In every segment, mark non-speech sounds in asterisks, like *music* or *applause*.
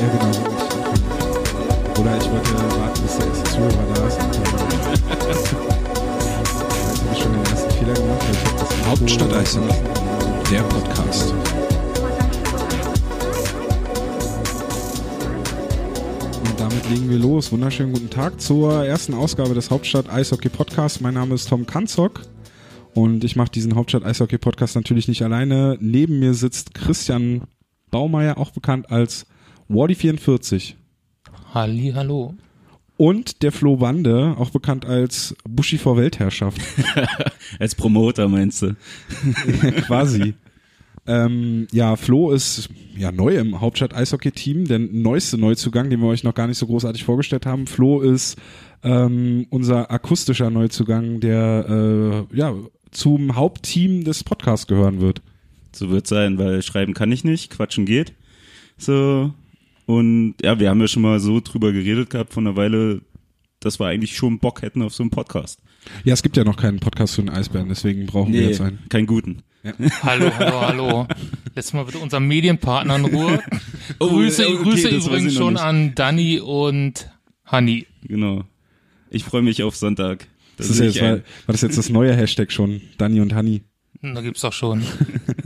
Ja, genau, so. Oder ich wollte warten, bis der erste Zuhörer da ist. *laughs* Jetzt habe ich schon den ersten Fehler gemacht. Hauptstadt lassen. Der Podcast. Und damit legen wir los. Wunderschönen guten Tag zur ersten Ausgabe des Hauptstadt Eishockey Podcasts. Mein Name ist Tom Kanzock und ich mache diesen Hauptstadt Eishockey Podcast natürlich nicht alleine. Neben mir sitzt Christian Baumeier, auch bekannt als Wardy44. Halli, hallo. Und der Flo Wande, auch bekannt als Buschi vor Weltherrschaft. *laughs* Als Promoter meinst du? *laughs* Quasi. Ähm, ja, Flo ist ja neu im Hauptstadt Eishockey Team, der neueste Neuzugang, den wir euch noch gar nicht so großartig vorgestellt haben. Flo ist ähm, unser akustischer Neuzugang, der äh, ja zum Hauptteam des Podcasts gehören wird. So wird sein, weil schreiben kann ich nicht, quatschen geht. So. Und ja, wir haben ja schon mal so drüber geredet gehabt von einer Weile, dass wir eigentlich schon Bock hätten auf so einen Podcast. Ja, es gibt ja noch keinen Podcast für den Eisbären, deswegen brauchen wir jetzt einen. keinen guten. *laughs* Hallo, hallo, hallo. Letztes Mal bitte unseren Medienpartner in Ruhe. *laughs* Oh, Grüße, okay, Grüße das übrigens schon an Danny und Hanni. Genau. Ich freue mich auf Sonntag. Das ist ja jetzt, war, war das jetzt das neue Hashtag schon, Dani und Hanni. Da gibt's doch schon. *laughs*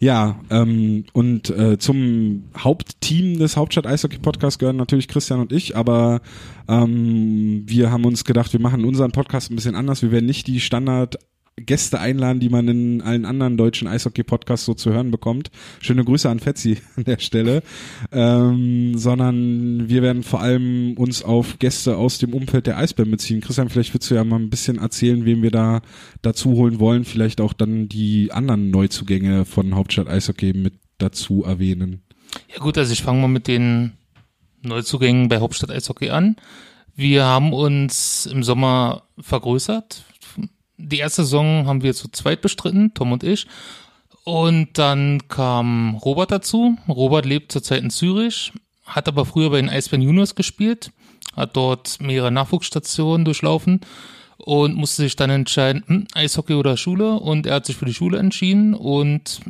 Ja, ähm, und äh, zum Hauptteam des Hauptstadt Eishockey Podcasts gehören natürlich Christian und ich, aber ähm, wir haben uns gedacht, wir machen unseren Podcast ein bisschen anders. Wir werden nicht die Standard Gäste einladen, die man in allen anderen deutschen Eishockey-Podcasts so zu hören bekommt. Schöne Grüße an Fetzi *laughs* an der Stelle. Ähm, sondern wir werden vor allem uns auf Gäste aus dem Umfeld der Eisbären beziehen. Christian, vielleicht willst du ja mal ein bisschen erzählen, wen wir da dazu holen wollen. Vielleicht auch dann die anderen Neuzugänge von Hauptstadt Eishockey mit dazu erwähnen. Ja gut, also ich fange mal mit den Neuzugängen bei Hauptstadt Eishockey an. Wir haben uns im Sommer vergrößert. Die erste Saison haben wir zu zweit bestritten, Tom und ich. Und dann kam Robert dazu. Robert lebt zurzeit in Zürich, hat aber früher bei den Eisbären Juniors gespielt, hat dort mehrere Nachwuchsstationen durchlaufen und musste sich dann entscheiden, hm, Eishockey oder Schule. Und er hat sich für die Schule entschieden und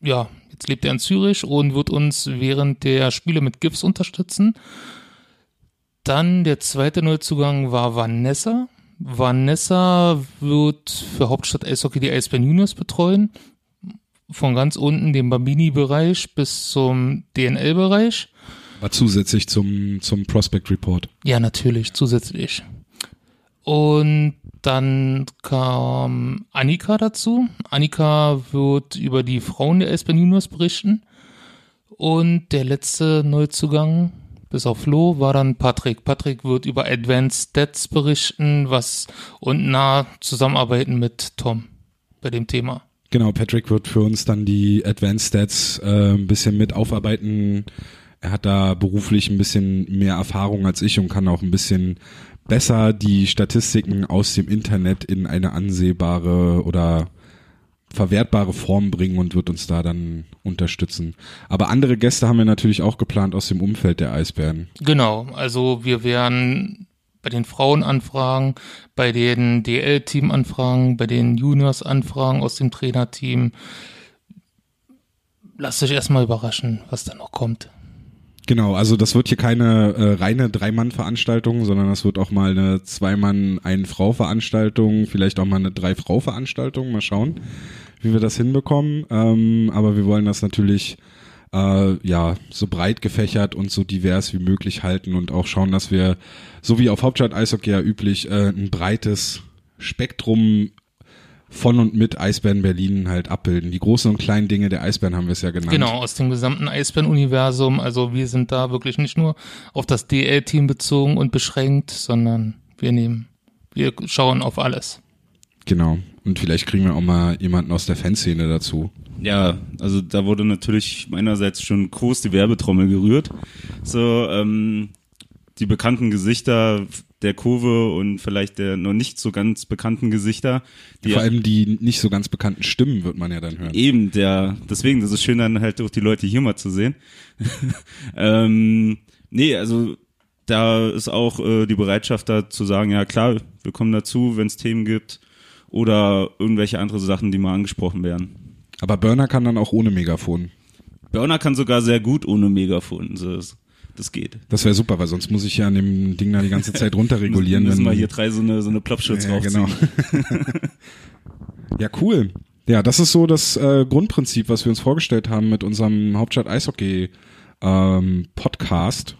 ja, jetzt lebt er in Zürich und wird uns während der Spiele mit GIFs unterstützen. Dann der zweite Neuzugang war Vanessa. Vanessa wird für Hauptstadt Eishockey die Eisbären Juniors betreuen. Von ganz unten dem Bambini-Bereich bis zum DNL-Bereich. Aber zusätzlich zum, zum Prospect Report. Ja, natürlich, zusätzlich. Und dann kam Annika dazu. Annika wird über die Frauen der Eisbären Juniors berichten. Und der letzte Neuzugang, bis auf Flo, war dann Patrick. Patrick wird über Advanced Stats berichten, was und nah zusammenarbeiten mit Tom bei dem Thema. Genau, Patrick wird für uns dann die Advanced Stats äh, ein bisschen mit aufarbeiten. Er hat da beruflich ein bisschen mehr Erfahrung als ich und kann auch ein bisschen besser die Statistiken aus dem Internet in eine ansehbare oder verwertbare Form bringen und wird uns da dann unterstützen. Aber andere Gäste haben wir natürlich auch geplant aus dem Umfeld der Eisbären. Genau, also wir werden bei den Frauen anfragen, bei den DL-Team anfragen, bei den Juniors anfragen aus dem Trainerteam. Lasst euch erstmal überraschen, was da noch kommt. Genau, also das wird hier keine äh, reine Drei-Mann-Veranstaltung, sondern das wird auch mal eine Zwei-Mann-, Ein-Frau-Veranstaltung, vielleicht auch mal eine Drei-Frau-Veranstaltung, mal schauen, wie wir das hinbekommen. Ähm, aber wir wollen das natürlich äh, ja so breit gefächert und so divers wie möglich halten und auch schauen, dass wir, so wie auf Hauptstadt Eishockey ja üblich, äh, ein breites Spektrum von und mit Eisbären Berlin halt abbilden. Die großen und kleinen Dinge der Eisbären haben wir es ja genannt. Genau, aus dem gesamten Eisbären-Universum. Also wir sind da wirklich nicht nur auf das DL-Team bezogen und beschränkt, sondern wir nehmen, wir schauen auf alles. Genau. Und vielleicht kriegen wir auch mal jemanden aus der Fanszene dazu. Ja, also da wurde natürlich meinerseits schon groß die Werbetrommel gerührt. So, ähm, die bekannten Gesichter der Kurve und vielleicht der noch nicht so ganz bekannten Gesichter. Die Vor allem die nicht so ganz bekannten Stimmen wird man ja dann hören. Eben, der, deswegen, das ist schön dann halt auch die Leute hier mal zu sehen. *laughs* ähm, nee, also da ist auch äh, die Bereitschaft da zu sagen, ja klar, wir kommen dazu, wenn es Themen gibt oder irgendwelche andere Sachen, die mal angesprochen werden. Aber Burner kann dann auch ohne Megafon. Burner kann sogar sehr gut ohne Megafon. So, das, das geht. Das wäre super, weil sonst muss ich ja an dem Ding da die ganze *laughs* Zeit runterregulieren. Müssen wenn- wir hier drei so eine, so eine Plopschutz ja, raufziehen. genau. *laughs* ja, cool. Ja, das ist so das äh, Grundprinzip, was wir uns vorgestellt haben mit unserem Hauptstadt Eishockey ähm, Podcast.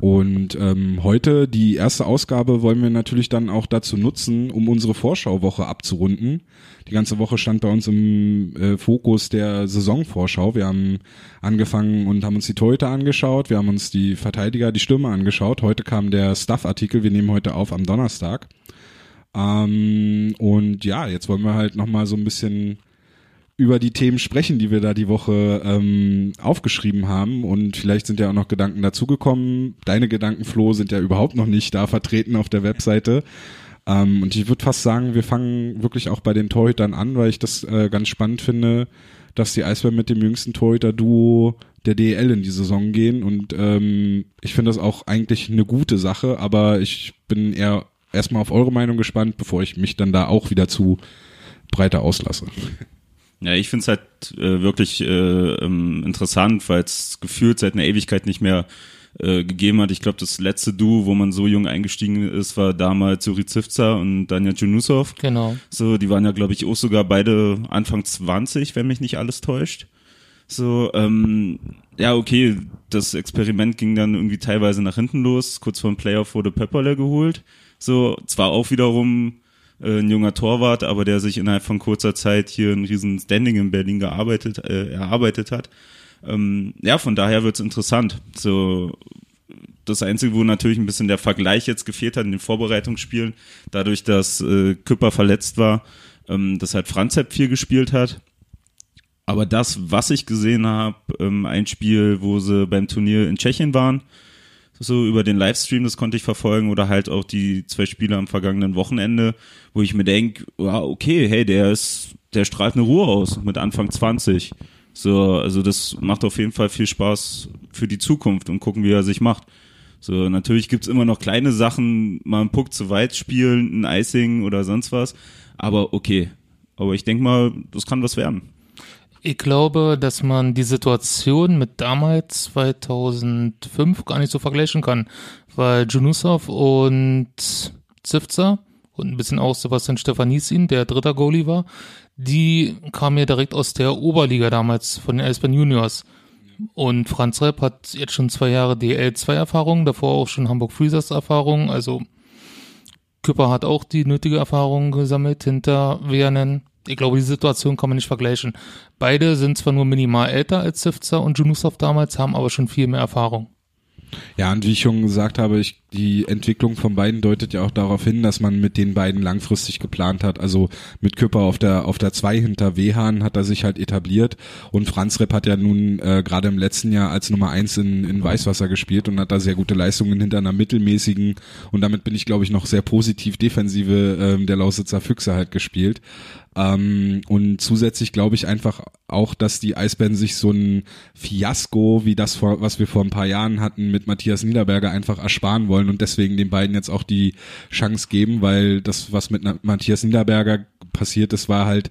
Und ähm, heute, die erste Ausgabe, wollen wir natürlich dann auch dazu nutzen, um unsere Vorschauwoche abzurunden. Die ganze Woche stand bei uns im äh, Fokus der Saisonvorschau. Wir haben angefangen und haben uns die Torhüter angeschaut, wir haben uns die Verteidiger, die Stürmer angeschaut. Heute kam der Stuff-Artikel, wir nehmen heute auf am Donnerstag. Ähm, und ja, jetzt wollen wir halt nochmal so ein bisschen über die Themen sprechen, die wir da die Woche ähm, aufgeschrieben haben. Und vielleicht sind ja auch noch Gedanken dazugekommen. Deine Gedanken, Flo, sind ja überhaupt noch nicht da vertreten auf der Webseite. Ähm, und ich würde fast sagen, wir fangen wirklich auch bei den Torhütern an, weil ich das äh, ganz spannend finde, dass die Eisbären mit dem jüngsten Torhüter-Duo der DEL in die Saison gehen. Und ähm, ich finde das auch eigentlich eine gute Sache, aber ich bin eher erstmal auf eure Meinung gespannt, bevor ich mich dann da auch wieder zu breiter auslasse. Ja, ich finde es halt äh, wirklich äh, ähm, interessant, weil es gefühlt seit einer Ewigkeit nicht mehr äh, gegeben hat. Ich glaube, das letzte Duo, wo man so jung eingestiegen ist, war damals Suri Zivza und Daniel Junusov. Genau. So, die waren ja, glaube ich, auch sogar beide Anfang 20, wenn mich nicht alles täuscht. So, ähm, ja, okay, das Experiment ging dann irgendwie teilweise nach hinten los. Kurz vor dem Playoff wurde Pepperle geholt. So, zwar auch wiederum äh, ein junger Torwart, aber der sich innerhalb von kurzer Zeit hier ein riesen Standing in Berlin gearbeitet, äh, erarbeitet hat. Ähm, ja, von daher wird's interessant. So, das Einzige, wo natürlich ein bisschen der Vergleich jetzt gefehlt hat in den Vorbereitungsspielen, dadurch, dass äh, Küpper verletzt war, ähm, dass halt Franzep viel gespielt hat. Aber das, was ich gesehen habe, ähm, ein Spiel, wo sie beim Turnier in Tschechien waren, so über den Livestream, das konnte ich verfolgen, oder halt auch die zwei Spiele am vergangenen Wochenende, wo ich mir denke, ja, okay, hey, der ist, der strahlt eine Ruhe aus mit Anfang 20. So, also das macht auf jeden Fall viel Spaß für die Zukunft und gucken, wie er sich macht. So, natürlich gibt's immer noch kleine Sachen, mal einen Puck zu weit spielen, ein Icing oder sonst was. Aber okay. Aber ich denke mal, das kann was werden. Ich glaube, dass man die Situation mit damals 2005 gar nicht so vergleichen kann, weil Junusov und Zivza und ein bisschen auch Sebastian Stefanissin, der dritter Goalie war, die kamen ja direkt aus der Oberliga damals von den Eisbären Juniors. Und Franz Repp hat jetzt schon zwei Jahre DL2-Erfahrung, davor auch schon Hamburg Freezers Erfahrung, also Küpper hat auch die nötige Erfahrung gesammelt hinter Vianen. Ich glaube, die Situation kann man nicht vergleichen. Beide sind zwar nur minimal älter als Sivza und Junusov damals, haben aber schon viel mehr Erfahrung. Ja, und wie ich schon gesagt habe, ich, die Entwicklung von beiden deutet ja auch darauf hin, dass man mit den beiden langfristig geplant hat. Also mit Küpper auf der auf der 2 hinter Wehan hat er sich halt etabliert und Franz Repp hat ja nun äh, gerade im letzten Jahr als Nummer eins in, in Weißwasser gespielt und hat da sehr gute Leistungen hinter einer mittelmäßigen und damit bin ich glaube ich noch sehr positiv Defensive ähm, der Lausitzer Füchse halt gespielt. Ähm, und zusätzlich glaube ich einfach auch, dass die Eisbären sich so ein Fiasko, wie das, was wir vor ein paar Jahren hatten, mit Matthias Niederberger einfach ersparen wollen und deswegen den beiden jetzt auch die Chance geben, weil das, was mit Matthias Niederberger passiert ist, war halt,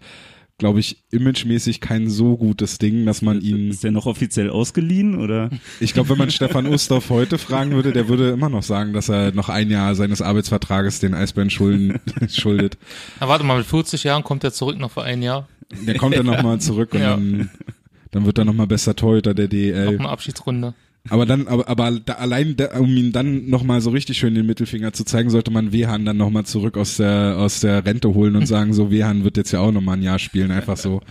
glaube ich, imagemäßig kein so gutes Ding, dass man ihn Ist der noch offiziell ausgeliehen oder? ich glaube, wenn man Stefan *laughs* Ustorf heute fragen würde, der würde immer noch sagen, dass er noch ein Jahr seines Arbeitsvertrages den Eisbären schulden, *laughs* schuldet. Na, warte mal, mit 40 Jahren kommt er zurück noch für ein Jahr. Der kommt dann nochmal *laughs* zurück und Ja. dann, dann wird er nochmal bester Torhüter der Noch DEL. eine Abschiedsrunde. Aber dann, aber, aber da, allein, da, um ihn dann nochmal so richtig schön den Mittelfinger zu zeigen, sollte man Wehan dann nochmal zurück aus der, aus der Rente holen und *laughs* sagen, so Wehan wird jetzt ja auch nochmal ein Jahr spielen, einfach so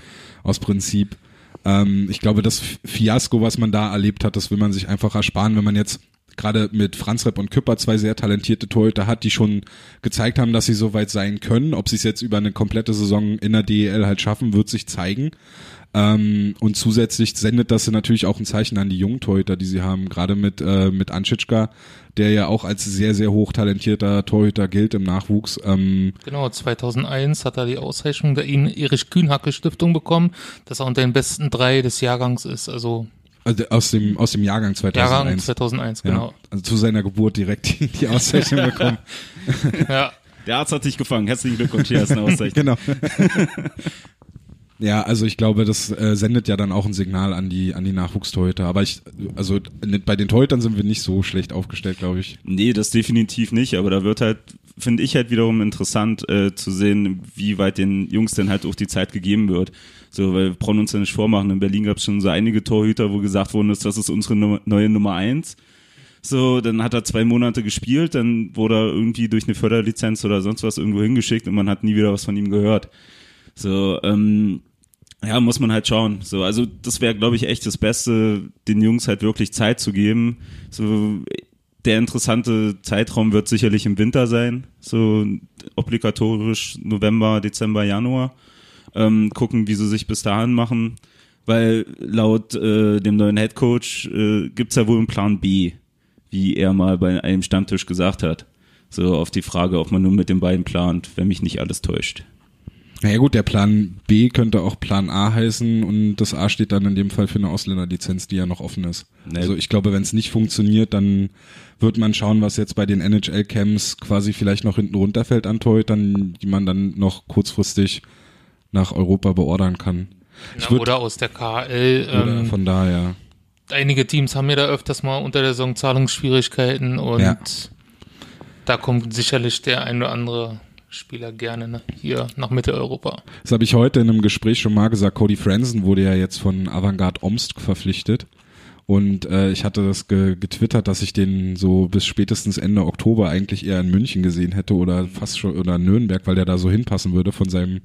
aus Prinzip. Ähm, ich glaube, das Fiasko, was man da erlebt hat, das will man sich einfach ersparen, wenn man jetzt gerade mit Franz Repp und Küpper zwei sehr talentierte Torhüter hat, die schon gezeigt haben, dass sie so weit sein können. Ob sie es jetzt über eine komplette Saison in der DEL halt schaffen, wird sich zeigen. Ähm, und zusätzlich sendet das natürlich auch ein Zeichen an die jungen Torhüter, die sie haben, gerade mit, äh, mit Anschitschka, der ja auch als sehr, sehr hoch talentierter Torhüter gilt im Nachwuchs. Ähm, Genau, 2001 hat er die Auszeichnung der Erich Kühnhacke Stiftung bekommen, dass er unter den besten drei des Jahrgangs ist, also also aus dem, aus dem Jahrgang 2001. Jahrgang 2001, ja, genau. also zu seiner Geburt direkt die, die Auszeichnung *laughs* bekommen. Ja. Der Arzt hat dich gefangen. Herzlichen Glückwunsch, hier ist eine *laughs* Auszeichnung. genau. *laughs* Ja, also ich glaube, das äh, sendet ja dann auch ein Signal an die an die Nachwuchstorhüter. Aber ich, also bei den Torhütern sind wir nicht so schlecht aufgestellt, glaube ich. Nee, das definitiv nicht. Aber da wird halt, finde ich halt wiederum interessant äh, zu sehen, wie weit den Jungs denn halt auch die Zeit gegeben wird. So, weil wir brauchen uns ja nicht vormachen. In Berlin gab es schon so einige Torhüter, wo gesagt worden ist, das ist unsere Nummer, neue Nummer eins. So, dann hat er zwei Monate gespielt, dann wurde er irgendwie durch eine Förderlizenz oder sonst was irgendwo hingeschickt und man hat nie wieder was von ihm gehört. So, ähm, ja, muss man halt schauen. So, also das wäre, glaube ich, echt das Beste, den Jungs halt wirklich Zeit zu geben. So, der interessante Zeitraum wird sicherlich im Winter sein, so obligatorisch November, Dezember, Januar. Ähm, gucken, wie sie sich bis dahin machen, weil laut äh, dem neuen Headcoach äh, gibt's ja wohl einen Plan B, wie er mal bei einem Stammtisch gesagt hat. So auf die Frage, ob man nur mit den beiden plant, wenn mich nicht alles täuscht. Naja gut, der Plan B könnte auch Plan A heißen und das A steht dann in dem Fall für eine Ausländerlizenz, die ja noch offen ist. Nee. Also ich glaube, wenn es nicht funktioniert, dann wird man schauen, was jetzt bei den NHL-Camps quasi vielleicht noch hinten runterfällt an Torhütern, die man dann noch kurzfristig nach Europa beordern kann. Ich Na, würd- oder aus der KL. Oder Ähm, von daher. einige Teams haben ja da öfters mal unter der Saison Zahlungsschwierigkeiten und Ja. da kommt sicherlich der ein oder andere Spieler gerne ne, hier nach Mitteleuropa. Das habe ich heute in einem Gespräch schon mal gesagt. Cody Franzen wurde ja jetzt von Avantgarde Omsk verpflichtet. Und äh, ich hatte das ge getwittert, dass ich den so bis spätestens Ende Oktober eigentlich eher in München gesehen hätte oder fast schon oder Nürnberg, weil der da so hinpassen würde von seinem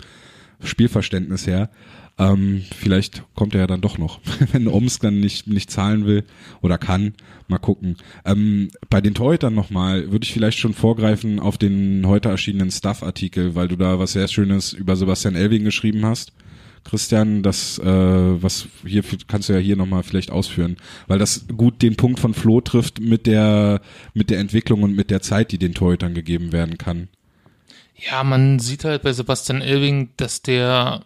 Spielverständnis her. Ähm, vielleicht kommt er ja dann doch noch, *laughs* wenn Omsk dann nicht, nicht zahlen will oder kann. Mal gucken. Ähm, bei den Torhütern nochmal, würde ich vielleicht schon vorgreifen auf den heute erschienenen Stuff-Artikel, weil du da was sehr Schönes über Sebastian Elving geschrieben hast. Christian, das, äh, was hier kannst du ja hier nochmal vielleicht ausführen, weil das gut den Punkt von Flo trifft mit der, mit der Entwicklung und mit der Zeit, die den Torhütern gegeben werden kann. Ja, man sieht halt bei Sebastian Elving, dass der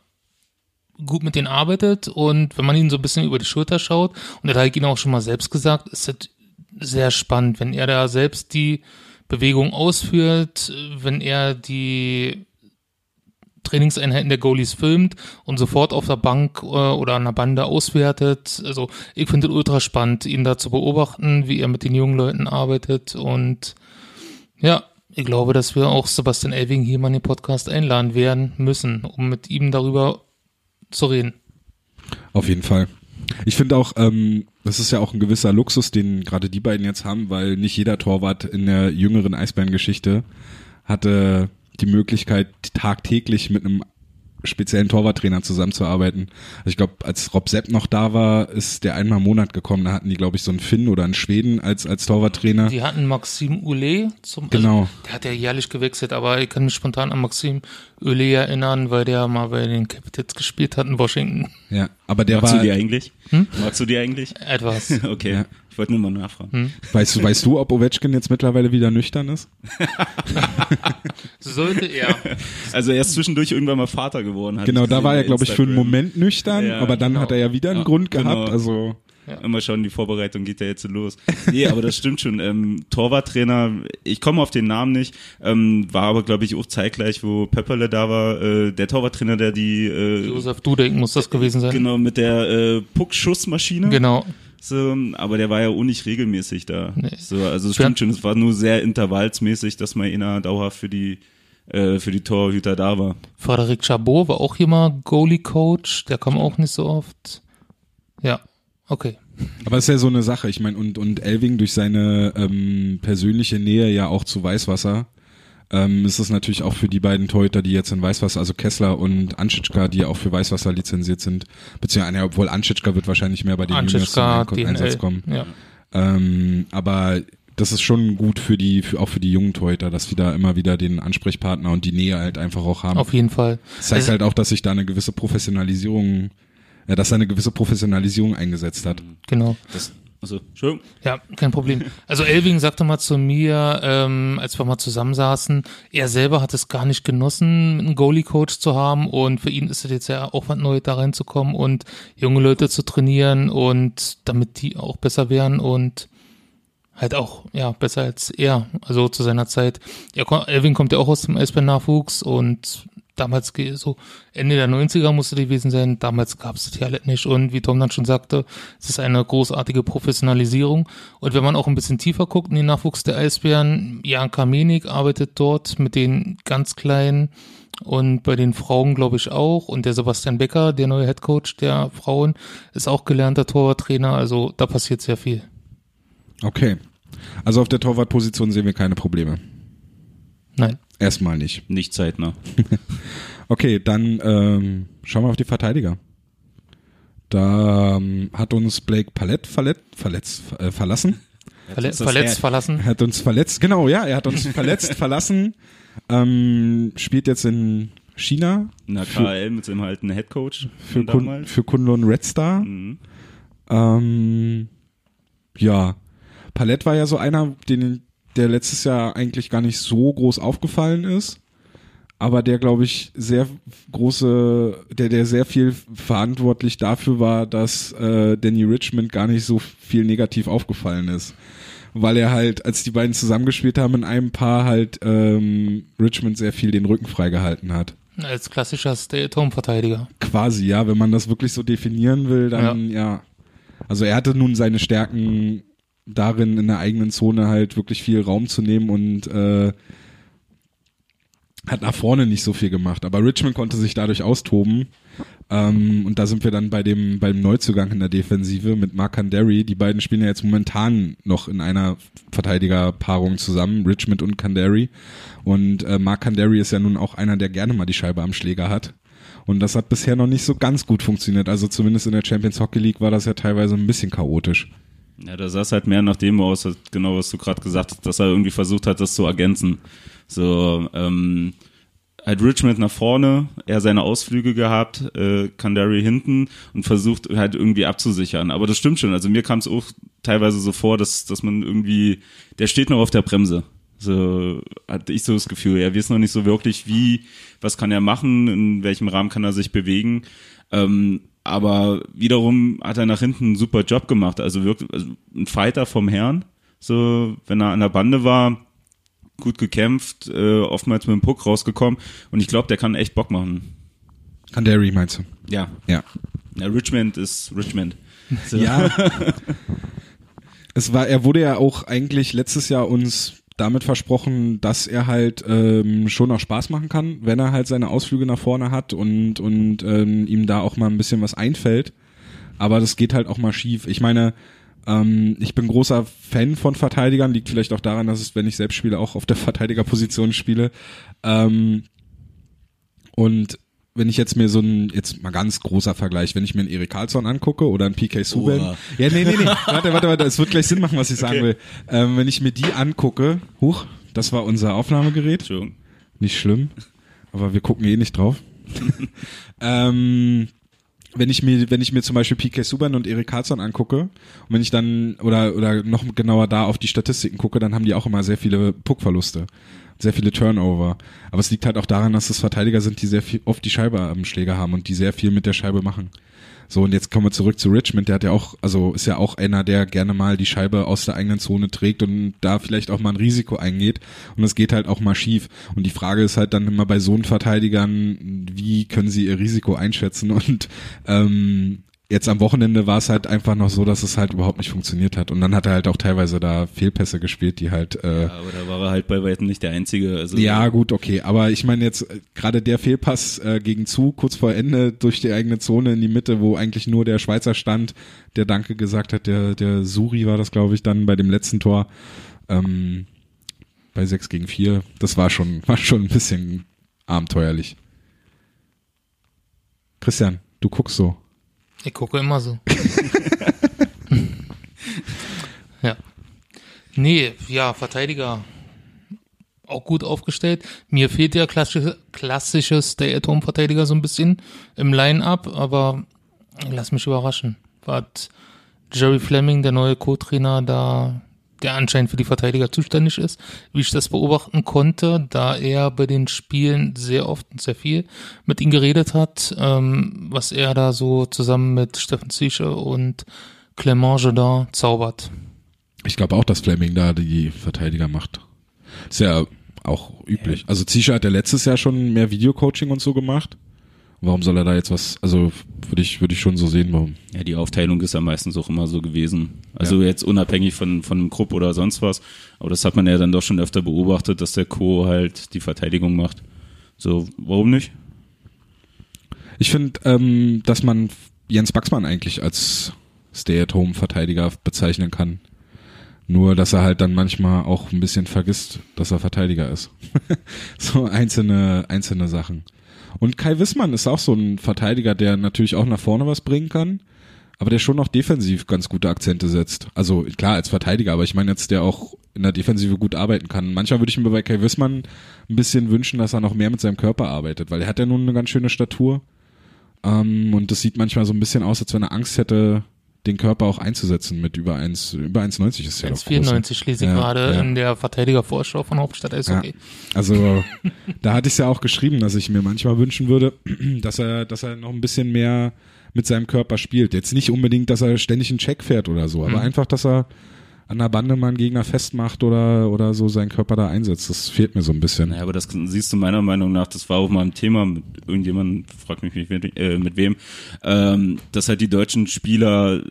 gut mit denen arbeitet und wenn man ihn so ein bisschen über die Schulter schaut, und er hat ihn auch schon mal selbst gesagt, ist das sehr spannend, wenn er da selbst die Bewegung ausführt, wenn er die Trainingseinheiten der Goalies filmt und sofort auf der Bank äh, oder an der Bande auswertet. Also ich finde es ultra spannend, ihn da zu beobachten, wie er mit den jungen Leuten arbeitet und ja, ich glaube, dass wir auch Sebastian Elving hier mal in den Podcast einladen werden müssen, um mit ihm darüber zu reden. Auf jeden Fall. Ich finde auch, ähm, das ist ja auch ein gewisser Luxus, den gerade die beiden jetzt haben, weil nicht jeder Torwart in der jüngeren Eisbären-Geschichte hatte die Möglichkeit, tagtäglich mit einem speziellen Torwarttrainer zusammenzuarbeiten. Also ich glaube, als Rob Sepp noch da war, ist der einmal im Monat gekommen. Da hatten die, glaube ich, so einen Finn oder einen Schweden als, als Torwarttrainer. Die hatten Maxim Ule zum Genau. Also, der hat ja jährlich gewechselt, aber ich kann mich spontan an Maxim Ule erinnern, weil der mal bei den Capitals gespielt hat in Washington. Ja, aber der Magst war, du die eigentlich? Magst du die eigentlich? Etwas. *laughs* Okay, Ja. Ich wollte nur mal nachfragen. weißt du, weißt du, ob Ovechkin jetzt mittlerweile wieder nüchtern ist? *laughs* Sollte er. Also er ist zwischendurch irgendwann mal Vater geworden. Genau, da war er, glaube ich, für einen. Moment nüchtern, Ja, aber dann genau. hat er ja wieder einen Ja, Grund genau. gehabt. Also Immer schon, die Vorbereitung geht ja jetzt los. Nee, aber das stimmt schon. Ähm, Torwarttrainer, ich komme auf den Namen nicht, ähm, war aber, glaube ich, auch zeitgleich, wo Pepperle da war, äh, der Torwarttrainer, der die, äh, Josef Dudek muss das gewesen sein. genau, mit der äh, Puckschussmaschine. Genau. So, aber der war ja auch nicht regelmäßig da. Nee. So, also es stimmt schon, es war nur sehr intervallsmäßig, dass mal einer dauerhaft für die äh, für die Torhüter da war. Frederik Chabot war auch hier mal Goalie-Coach, der kam auch nicht so oft. Ja, okay. Aber es ist ja so eine Sache, ich meine, und, und Elving durch seine ähm, persönliche Nähe ja auch zu Weißwasser, ähm, ist es natürlich auch für die beiden Torhüter, die jetzt in Weißwasser, also Kessler und Anschitschka, die auch für Weißwasser lizenziert sind, beziehungsweise, ja, obwohl Anschitschka wird wahrscheinlich mehr bei den Juniors zum Einsatz kommen. Ja. Ähm, aber das ist schon gut für die, für, auch für die jungen Torhüter, dass wir da immer wieder den Ansprechpartner und die Nähe halt einfach auch haben. Auf jeden Fall. Das zeigt Also- halt auch, dass sich da eine gewisse Professionalisierung, ja, dass da eine gewisse Professionalisierung eingesetzt hat. Genau. Das, also, Entschuldigung. Ja, kein Problem. Also Elving sagte mal zu mir, ähm, als wir mal zusammensaßen, er selber hat es gar nicht genossen, einen Goalie-Coach zu haben und für ihn ist es jetzt ja auch was Neues da reinzukommen und junge Leute zu trainieren und damit die auch besser werden und halt auch, ja, besser als er, also zu seiner Zeit. Er, Elving kommt ja auch aus dem Eisbären-Nachwuchs und damals so Ende der 90er musste die gewesen sein, damals gab es das ja alles nicht und wie Tom dann schon sagte, es ist eine großartige Professionalisierung und wenn man auch ein bisschen tiefer guckt in den Nachwuchs der Eisbären, Jan Kamenik arbeitet dort mit den ganz Kleinen und bei den Frauen glaube ich auch und der Sebastian Becker, der neue Headcoach der Frauen, ist auch gelernter Torwarttrainer, also da passiert sehr viel. Okay. Also auf der Torwartposition sehen wir keine Probleme. Nein. Erstmal nicht. Nicht zeitnah. *laughs* Okay, dann ähm, schauen wir auf die Verteidiger. Da ähm, hat uns Blake Palett verletzt, verletzt äh, verlassen. Verle verletzt, verlassen. Er hat uns verletzt, genau, ja, er hat uns *laughs* verletzt verlassen. Ähm, spielt jetzt in China In der KL mit seinem alten Headcoach für, Kun für Kunlun Red Star. Mhm. Ähm, ja, Palett war ja so einer, den, der letztes Jahr eigentlich gar nicht so groß aufgefallen ist, aber der, glaube ich, sehr große, der, der sehr viel verantwortlich dafür war, dass äh, Danny Richmond gar nicht so viel negativ aufgefallen ist. Weil er halt, als die beiden zusammengespielt haben, in einem Paar halt ähm, Richmond sehr viel den Rücken freigehalten hat. Als klassischer Stay-at-home-Verteidiger. Quasi, ja, wenn man das wirklich so definieren will, dann ja. Also er hatte nun seine Stärken darin, in der eigenen Zone halt wirklich viel Raum zu nehmen und äh, hat nach vorne nicht so viel gemacht. Aber Richmond konnte sich dadurch austoben. Ähm, und da sind wir dann bei dem beim Neuzugang in der Defensive mit Mark Kandari. Die beiden spielen ja jetzt momentan noch in einer Verteidigerpaarung zusammen, Richmond und Kandari. Und äh, Mark Kandari ist ja nun auch einer, der gerne mal die Scheibe am Schläger hat. Und das hat bisher noch nicht so ganz gut funktioniert. Also zumindest in der Champions Hockey League war das ja teilweise ein bisschen chaotisch. Ja, da sah es halt mehr nach dem aus, genau was du gerade gesagt hast, dass er irgendwie versucht hat, das zu ergänzen. So, ähm, halt Richmond nach vorne, er seine Ausflüge gehabt, äh, Kandari hinten und versucht halt irgendwie abzusichern. Aber das stimmt schon. Also mir kam es auch teilweise so vor, dass, dass man irgendwie, der steht noch auf der Bremse. So hatte ich so das Gefühl. Er weiß noch nicht so wirklich, wie, was kann er machen, in welchem Rahmen kann er sich bewegen. Ähm, aber wiederum hat er nach hinten einen super Job gemacht. Also wirklich also ein Fighter vom Herrn. So, wenn er an der Bande war, gut gekämpft, äh, oftmals mit dem Puck rausgekommen. Und ich glaube, der kann echt Bock machen. Kandari meinst du? Ja. Ja. ja Richmond ist Richmond. So. Ja. *laughs* es war, er wurde ja auch eigentlich letztes Jahr uns damit versprochen, dass er halt ähm, schon auch Spaß machen kann, wenn er halt seine Ausflüge nach vorne hat und und ähm, ihm da auch mal ein bisschen was einfällt. Aber das geht halt auch mal schief. Ich meine, ähm, ich bin großer Fan von Verteidigern, liegt vielleicht auch daran, dass es, wenn ich selbst spiele, auch auf der *laughs* Verteidigerposition spiele. Ähm, und wenn ich jetzt mir so ein, jetzt mal ganz großer Vergleich, wenn ich mir einen Erik Karlsson angucke oder einen PK Subban. Oha. Ja, nee, nee, nee. Warte, warte, warte. Es wird gleich Sinn machen, was ich sagen will. Ähm, wenn ich mir die angucke, huch, das war unser Aufnahmegerät. Entschuldigung. Nicht schlimm. Aber wir gucken eh nicht drauf. *laughs* ähm, wenn ich mir, wenn ich mir zum Beispiel PK Subban und Erik Karlsson angucke und wenn ich dann oder oder noch genauer da auf die Statistiken gucke, dann haben die auch immer sehr viele Puckverluste, sehr viele Turnover. Aber es liegt halt auch daran, dass es Verteidiger sind, die sehr viel oft die Scheibe am Schläger haben und die sehr viel mit der Scheibe machen. So, und jetzt kommen wir zurück zu Richmond, der hat ja auch, also ist ja auch einer, der gerne mal die Scheibe aus der eigenen Zone trägt und da vielleicht auch mal ein Risiko eingeht. Und es geht halt auch mal schief. Und die Frage ist halt dann immer bei so einen Verteidigern, wie können sie ihr Risiko einschätzen? Und ähm, jetzt am Wochenende war es halt einfach noch so, dass es halt überhaupt nicht funktioniert hat. Und dann hat er halt auch teilweise da Fehlpässe gespielt, die halt äh, Ja, aber da war er halt bei weitem nicht der Einzige. Also, ja, gut, okay. Aber ich meine jetzt äh, gerade der Fehlpass äh, gegen zu, kurz vor Ende durch die eigene Zone in die Mitte, wo eigentlich nur der Schweizer stand, der Danke gesagt hat, der, der Suri war das, glaube ich, dann bei dem letzten Tor ähm, bei 6 gegen 4. Das war schon, *laughs* war schon ein bisschen abenteuerlich. Christian, du guckst so. Ich gucke immer so. *laughs* ja. Nee, ja, Verteidiger auch gut aufgestellt. Mir fehlt der klassische, klassische Stay-at-Home-Verteidiger so ein bisschen im Line-Up, aber lass mich überraschen. Was Jerry Fleming, der neue Co-Trainer, da der anscheinend für die Verteidiger zuständig ist, wie ich das beobachten konnte, da er bei den Spielen sehr oft und sehr viel mit ihm geredet hat, ähm, was er da so zusammen mit Steffen Zische und Clement Jodin zaubert. Ich glaube auch, dass Fleming da die Verteidiger macht. Ist ja auch üblich. Also Zischer hat ja letztes Jahr schon mehr Videocoaching und so gemacht. Warum soll er da jetzt was, also würde ich, würde ich schon so sehen, warum. Ja, die Aufteilung ist ja meistens auch immer so gewesen. Also ja. jetzt unabhängig von, von einem Grupp oder sonst was. Aber das hat man ja dann doch schon öfter beobachtet, dass der Co. halt die Verteidigung macht. So, warum nicht? Ich finde, ähm, dass man Jens Baxmann eigentlich als Stay-at-Home-Verteidiger bezeichnen kann. Nur, dass er halt dann manchmal auch ein bisschen vergisst, dass er Verteidiger ist. *laughs* so einzelne, einzelne Sachen. Und Kai Wissmann ist auch so ein Verteidiger, der natürlich auch nach vorne was bringen kann, aber der schon noch defensiv ganz gute Akzente setzt. Also klar, als Verteidiger, aber ich meine jetzt, der auch in der Defensive gut arbeiten kann. Manchmal würde ich mir bei Kai Wissmann ein bisschen wünschen, dass er noch mehr mit seinem Körper arbeitet, weil er hat ja nun eine ganz schöne Statur. Ähm, und das sieht manchmal so ein bisschen aus, als wenn er Angst hätte, den Körper auch einzusetzen mit über 1, über 1,90 ist ja 1,94 schließe ich ja, gerade ja. in der Verteidigervorschau von Hauptstadt Eishockey. Ja. Also da hatte ich es ja auch geschrieben, dass ich mir manchmal wünschen würde, *clears throat* dass er, dass er noch ein bisschen mehr mit seinem Körper spielt. Jetzt nicht unbedingt, dass er ständig einen Check fährt oder so, aber mhm. einfach, dass er an der Bande mal einen Gegner festmacht oder, oder so seinen Körper da einsetzt. Das fehlt mir so ein bisschen. Naja, aber das siehst du meiner Meinung nach, das war auch mal ein Thema mit irgendjemandem, frag mich nicht mit, äh, mit wem, ähm, dass halt die deutschen Spieler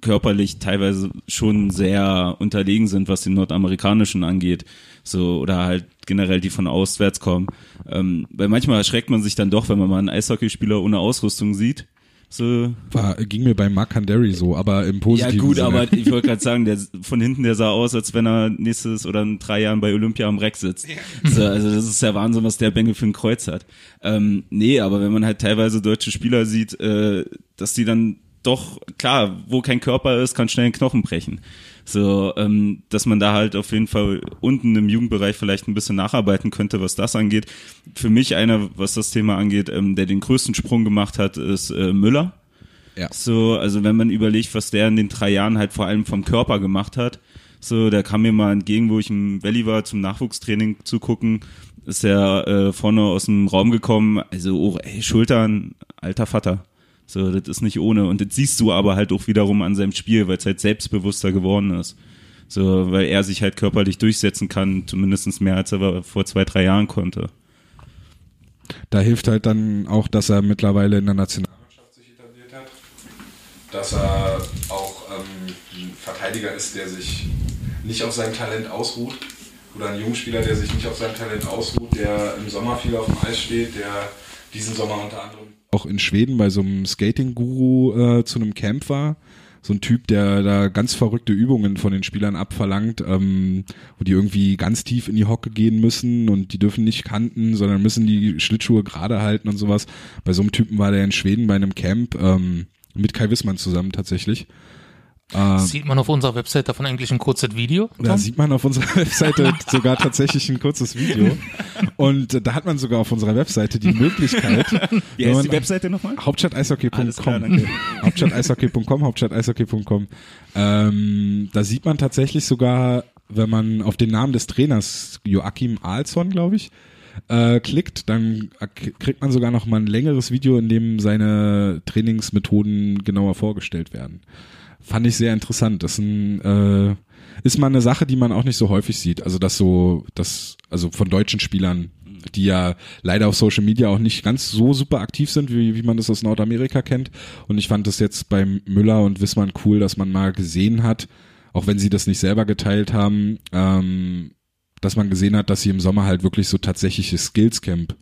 körperlich teilweise schon sehr unterlegen sind, was den nordamerikanischen angeht. So, oder halt generell die von auswärts kommen. Ähm, weil manchmal erschreckt man sich dann doch, wenn man mal einen Eishockeyspieler ohne Ausrüstung sieht so. War, ging mir bei Mark Kandari so, aber im positiven Ja gut, Sinne. aber ich wollte gerade sagen, der von hinten, der sah aus, als wenn er nächstes oder in drei Jahren bei Olympia am Reck sitzt. Ja. So, also das ist ja Wahnsinn, was der Bengel für ein Kreuz hat. Ähm, nee, aber wenn man halt teilweise deutsche Spieler sieht, äh, dass die dann doch, klar, wo kein Körper ist, kann schnell ein Knochen brechen. So, ähm, dass man da halt auf jeden Fall unten im Jugendbereich vielleicht ein bisschen nacharbeiten könnte, was das angeht. Für mich einer, was das Thema angeht, ähm, der den größten Sprung gemacht hat, ist äh, Müller. Ja. So, also wenn man überlegt, was der in den drei Jahren halt vor allem vom Körper gemacht hat, so, der kam mir mal entgegen, wo ich im Valley war, zum Nachwuchstraining zu gucken, ist er äh, vorne aus dem Raum gekommen, also oh, ey, Schultern, alter Vater. So, das ist nicht ohne. Und das siehst du aber halt auch wiederum an seinem Spiel, weil es halt selbstbewusster geworden ist. So, weil er sich halt körperlich durchsetzen kann, zumindest mehr als er vor zwei, drei Jahren konnte. Da hilft halt dann auch, dass er mittlerweile in der Nationalmannschaft sich etabliert hat. Dass er auch ähm, ein Verteidiger ist, der sich nicht auf sein Talent ausruht. Oder ein Jungspieler, der sich nicht auf sein Talent ausruht, der im Sommer viel auf dem Eis steht, der diesen Sommer unter anderem auch in Schweden bei so einem Skating-Guru äh, zu einem Camp war. So ein Typ, der da ganz verrückte Übungen von den Spielern abverlangt, ähm, wo die irgendwie ganz tief in die Hocke gehen müssen und die dürfen nicht kanten, sondern müssen die Schlittschuhe gerade halten und sowas. Bei so einem Typen war der in Schweden bei einem Camp ähm, mit Kai Wissmann zusammen tatsächlich. Äh, sieht man auf unserer Website davon eigentlich ein kurzes Video? Tom? Da sieht man auf unserer Webseite *laughs* sogar tatsächlich ein kurzes Video. Und äh, da hat man sogar auf unserer Webseite die Möglichkeit. *laughs* Wie heißt die Webseite nochmal? Hauptstadteishockey.com. *laughs* Hauptstadteishockey.com, Hauptstadteishockey.com. Ähm, da sieht man tatsächlich sogar, wenn man auf den Namen des Trainers Joachim Ahlson, glaube ich, äh, klickt, dann kriegt man sogar noch mal ein längeres Video, in dem seine Trainingsmethoden genauer vorgestellt werden fand ich sehr interessant. Das ist, ein, äh, ist mal eine Sache, die man auch nicht so häufig sieht. Also das so, das, also von deutschen Spielern, die ja leider auf Social Media auch nicht ganz so super aktiv sind, wie, wie man das aus Nordamerika kennt. Und ich fand das jetzt beim Müller und Wissmann cool, dass man mal gesehen hat, auch wenn sie das nicht selber geteilt haben, ähm, dass man gesehen hat, dass sie im Sommer halt wirklich so tatsächliche Skills Camp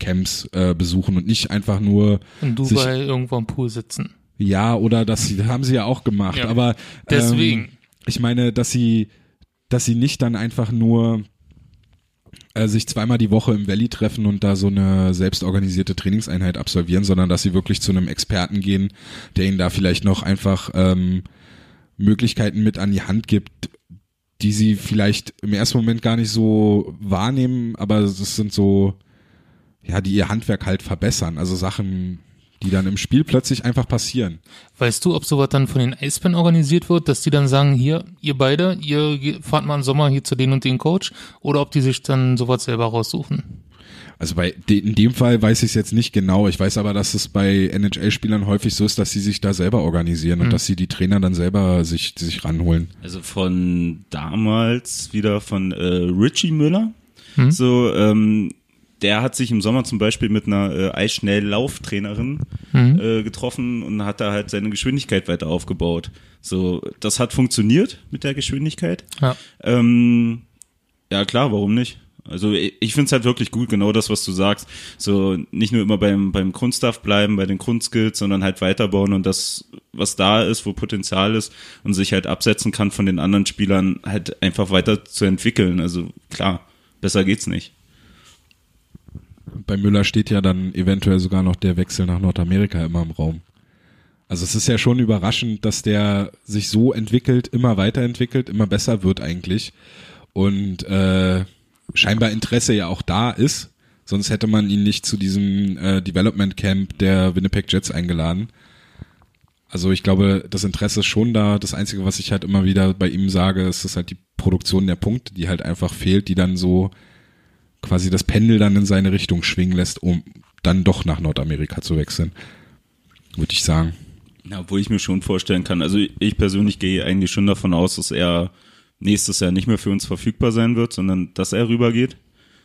Camps äh, besuchen und nicht einfach nur in Dubai irgendwo am Pool sitzen. Ja, oder das sie, haben sie ja auch gemacht, ja, aber deswegen. Ähm, ich meine, dass sie, dass sie nicht dann einfach nur äh, sich zweimal die Woche im Valley treffen und da so eine selbstorganisierte Trainingseinheit absolvieren, sondern dass sie wirklich zu einem Experten gehen, der ihnen da vielleicht noch einfach ähm, Möglichkeiten mit an die Hand gibt, die sie vielleicht im ersten Moment gar nicht so wahrnehmen, aber das sind so, ja, die ihr Handwerk halt verbessern. Also Sachen, die dann im Spiel plötzlich einfach passieren. Weißt du, ob sowas dann von den Eisbären organisiert wird, dass die dann sagen, hier, ihr beide, ihr fahrt mal im Sommer hier zu den und den Coach, oder ob die sich dann sowas selber raussuchen? Also bei in dem Fall weiß ich es jetzt nicht genau. Ich weiß aber, dass es bei NHL-Spielern häufig so ist, dass sie sich da selber organisieren und mhm. dass sie die Trainer dann selber sich sich ranholen. Also von damals wieder von äh, Richie Müller, So, ähm, der hat sich im Sommer zum Beispiel mit einer äh, Eisschnelllauftrainerin äh, getroffen und hat da halt seine Geschwindigkeit weiter aufgebaut. So, das hat funktioniert mit der Geschwindigkeit. Ja. Ähm, ja, klar, warum nicht? Also ich, ich finde es halt wirklich gut, genau das, was du sagst. So nicht nur immer beim, beim Grundstuff bleiben, bei den Grundskills, sondern halt weiterbauen und das, was da ist, wo Potenzial ist und sich halt absetzen kann von den anderen Spielern, halt einfach weiter zu entwickeln. Also klar, besser geht's nicht. Bei Müller steht ja dann eventuell sogar noch der Wechsel nach Nordamerika immer im Raum. Also es ist ja schon überraschend, dass der sich so entwickelt, immer weiterentwickelt, immer besser wird eigentlich. Und äh, scheinbar Interesse ja auch da ist. Sonst hätte man ihn nicht zu diesem äh, Development Camp der Winnipeg Jets eingeladen. Also ich glaube, das Interesse ist schon da. Das Einzige, was ich halt immer wieder bei ihm sage, ist, dass halt die Produktion der Punkte, die halt einfach fehlt, die dann so quasi das Pendel dann in seine Richtung schwingen lässt, um dann doch nach Nordamerika zu wechseln. Würde ich sagen. Ja, obwohl ich mir schon vorstellen kann, also ich persönlich gehe eigentlich schon davon aus, dass er nächstes Jahr nicht mehr für uns verfügbar sein wird, sondern dass er rübergeht.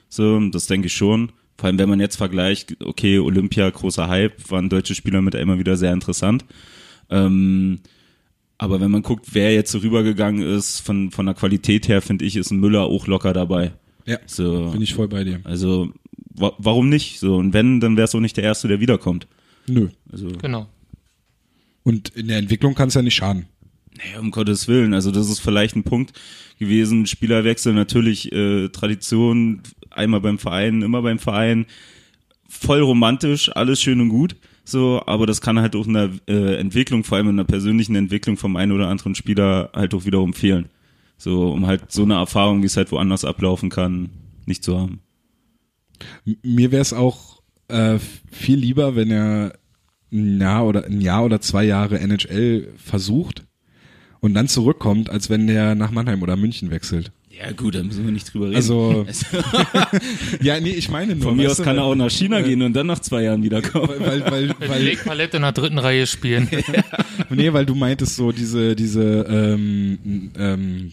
So, das denke ich schon. Vor allem, wenn man jetzt vergleicht, okay, Olympia, großer Hype, waren deutsche Spieler mit immer wieder sehr interessant. Ähm, aber wenn man guckt, wer jetzt rübergegangen ist, von, von der Qualität her, finde ich, ist ein Müller auch locker dabei. Ja, So, bin ich voll bei dir. also, wa warum nicht? So, und wenn, dann es auch nicht der Erste, der wiederkommt. Nö. Also, Genau. Und in der Entwicklung kann es ja nicht schaden. Naja, um Gottes Willen. Also das ist vielleicht ein Punkt gewesen. Spielerwechsel natürlich äh, Tradition, einmal beim Verein, immer beim Verein. Voll romantisch, alles schön und gut. So, aber das kann halt auch in der äh, Entwicklung, vor allem in der persönlichen Entwicklung vom einen oder anderen Spieler halt auch wiederum fehlen. So, um halt so eine Erfahrung, wie es halt woanders ablaufen kann, nicht zu haben. Mir wäre es auch äh, viel lieber, wenn er ein Jahr oder ein Jahr oder zwei Jahre NHL versucht und dann zurückkommt, als wenn der nach Mannheim oder München wechselt. Ja gut, da müssen wir nicht drüber reden. Also *laughs* ja, nee, ich meine nur. von mir aus du, kann er auch nach China gehen und dann nach zwei Jahren wiederkommen. weil, weil, Weil, weil, Lake Palette in der dritten Reihe spielen. *laughs* nee, weil du meintest so diese diese ähm, ähm,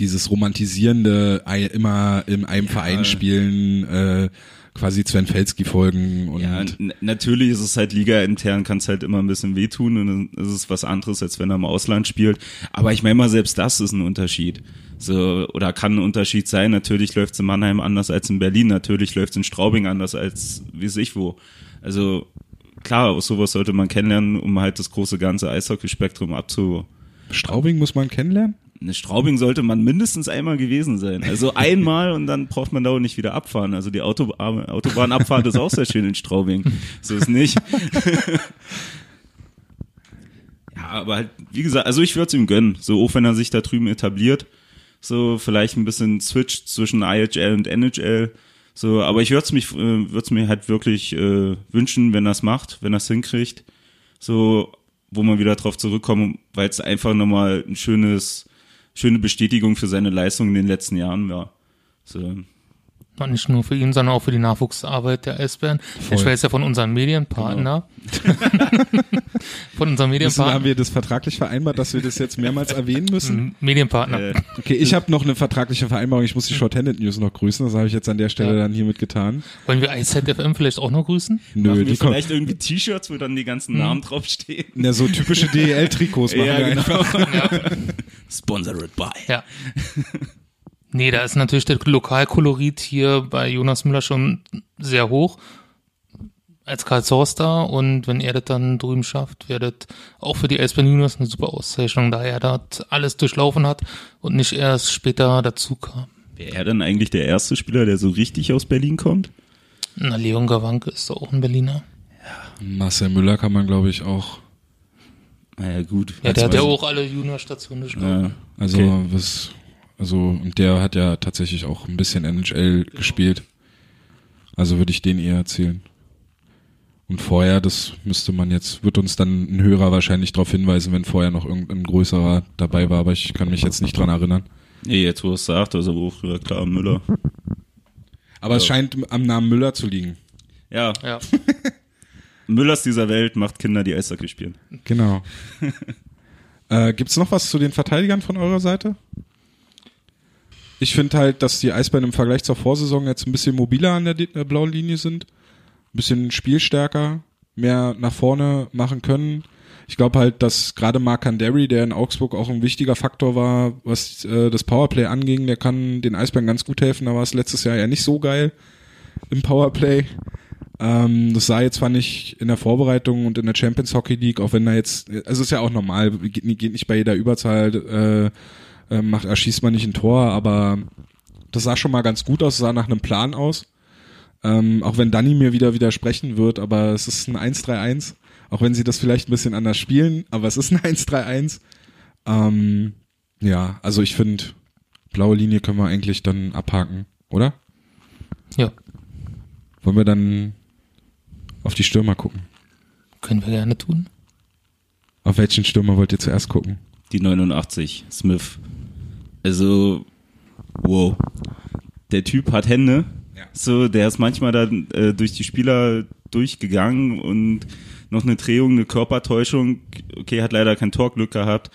dieses romantisierende immer in einem Verein spielen, äh, quasi Sven Felski folgen und Ja, natürlich ist es halt Liga-intern, kann es halt immer ein bisschen wehtun und dann ist es was anderes, als wenn er im Ausland spielt. Aber ich meine mal, selbst das ist ein Unterschied. So, oder kann ein Unterschied sein. Natürlich läuft es in Mannheim anders als in Berlin. Natürlich läuft es in Straubing anders als wie weiß ich wo. Also klar, aus sowas sollte man kennenlernen, um halt das große ganze Eishockey-Spektrum abzu. Straubing muss man kennenlernen. Eine Straubing sollte man mindestens einmal gewesen sein. Also *laughs* einmal und dann braucht man da auch nicht wieder abfahren. Also die Auto, Autobahnabfahrt ist auch sehr schön in Straubing. So ist nicht. *laughs* ja, aber halt, wie gesagt, also ich würde es ihm gönnen. So, auch wenn er sich da drüben etabliert. So, vielleicht ein bisschen Switch zwischen IHL und NHL. So, aber ich würde es mich, äh, würde mir halt wirklich äh, wünschen, wenn er es macht, wenn er es hinkriegt. So, wo man wieder drauf zurückkommen, weil es einfach nochmal ein schönes, schöne Bestätigung für seine Leistung in den letzten Jahren war. So. Nicht nur für ihn, sondern auch für die Nachwuchsarbeit der Eisbären. Ich weiß ja von unserem Medienpartner. *laughs* von unserem Müssen, haben Medienpartner. wir das vertraglich vereinbart, dass wir das jetzt mehrmals erwähnen müssen? Medienpartner. Äh, Okay, ich habe noch eine vertragliche Vereinbarung. Ich muss die Shorthanded News noch grüßen. Das habe ich jetzt an der Stelle Ja. dann hiermit getan. Wollen wir IZFM vielleicht auch noch grüßen? Nö, machen wir die kommen. vielleicht irgendwie T-Shirts, wo dann die ganzen Namen draufstehen. Na, so typische DEL-Trikots *laughs* machen wir einfach. *laughs* Sponsored by. Ja. Nee, da ist natürlich der Lokalkolorit hier bei Jonas Müller schon sehr hoch. Als Karl Zorster und wenn er das dann drüben schafft, wäre das auch für die Eisbären Juniors eine super Auszeichnung, da er dort alles durchlaufen hat und nicht erst später dazu kam. Wäre er dann eigentlich der erste Spieler, der so richtig aus Berlin kommt? Na, Leon Gawanke ist doch auch ein Berliner. Marcel Müller kann man, glaube ich, auch. Naja, gut. Ja, der hat ja auch alle Juniorstationen durchlaufen. Ja, Also, okay. was, also, und der hat ja tatsächlich auch ein bisschen NHL gespielt. Also würde ich den eher erzählen. Und vorher, das müsste man jetzt, wird uns dann ein Hörer wahrscheinlich darauf hinweisen, wenn vorher noch irgendein größerer dabei war, aber ich kann mich jetzt nicht dran erinnern. Nee, jetzt wo es sagt, also wo früher klar Müller. Aber es scheint am Namen Müller zu liegen. Ja, Ja. *laughs* Müllers dieser Welt macht Kinder, die Eishockey spielen. Genau. *laughs* äh, gibt's noch was zu den Verteidigern von eurer Seite? Ich finde halt, dass die Eisbären im Vergleich zur Vorsaison jetzt ein bisschen mobiler an der, der blauen Linie sind. Ein bisschen spielstärker, mehr nach vorne machen können. Ich glaube halt, dass gerade Mark Anderi, der in Augsburg auch ein wichtiger Faktor war, was äh, das Powerplay anging, der kann den Eisbären ganz gut helfen. Da war es letztes Jahr ja nicht so geil im Powerplay. Ähm, das sah jetzt zwar nicht in der Vorbereitung und in der Champions Hockey League, auch wenn da jetzt, also ist ja auch normal, geht, geht nicht bei jeder Überzahl, äh, äh, macht, erschießt man nicht ein Tor, aber das sah schon mal ganz gut aus, sah nach einem Plan aus. Ähm, auch wenn Danny mir wieder widersprechen wird, aber es ist ein 1-3-1, auch wenn sie das vielleicht ein bisschen anders spielen, aber es ist ein 1-3-1. Ähm, ja, also ich finde, blaue Linie können wir eigentlich dann abhaken, oder? Ja, Wollen wir dann auf die Stürmer gucken? können wir gerne tun. Auf welchen Stürmer wollt ihr zuerst gucken? Die 89, Smith. Also, wow. Der Typ hat Hände. Ja. So, der ist manchmal dann äh, durch die Spieler durchgegangen und noch eine Drehung, eine Körpertäuschung. Okay, hat leider kein Torglück gehabt.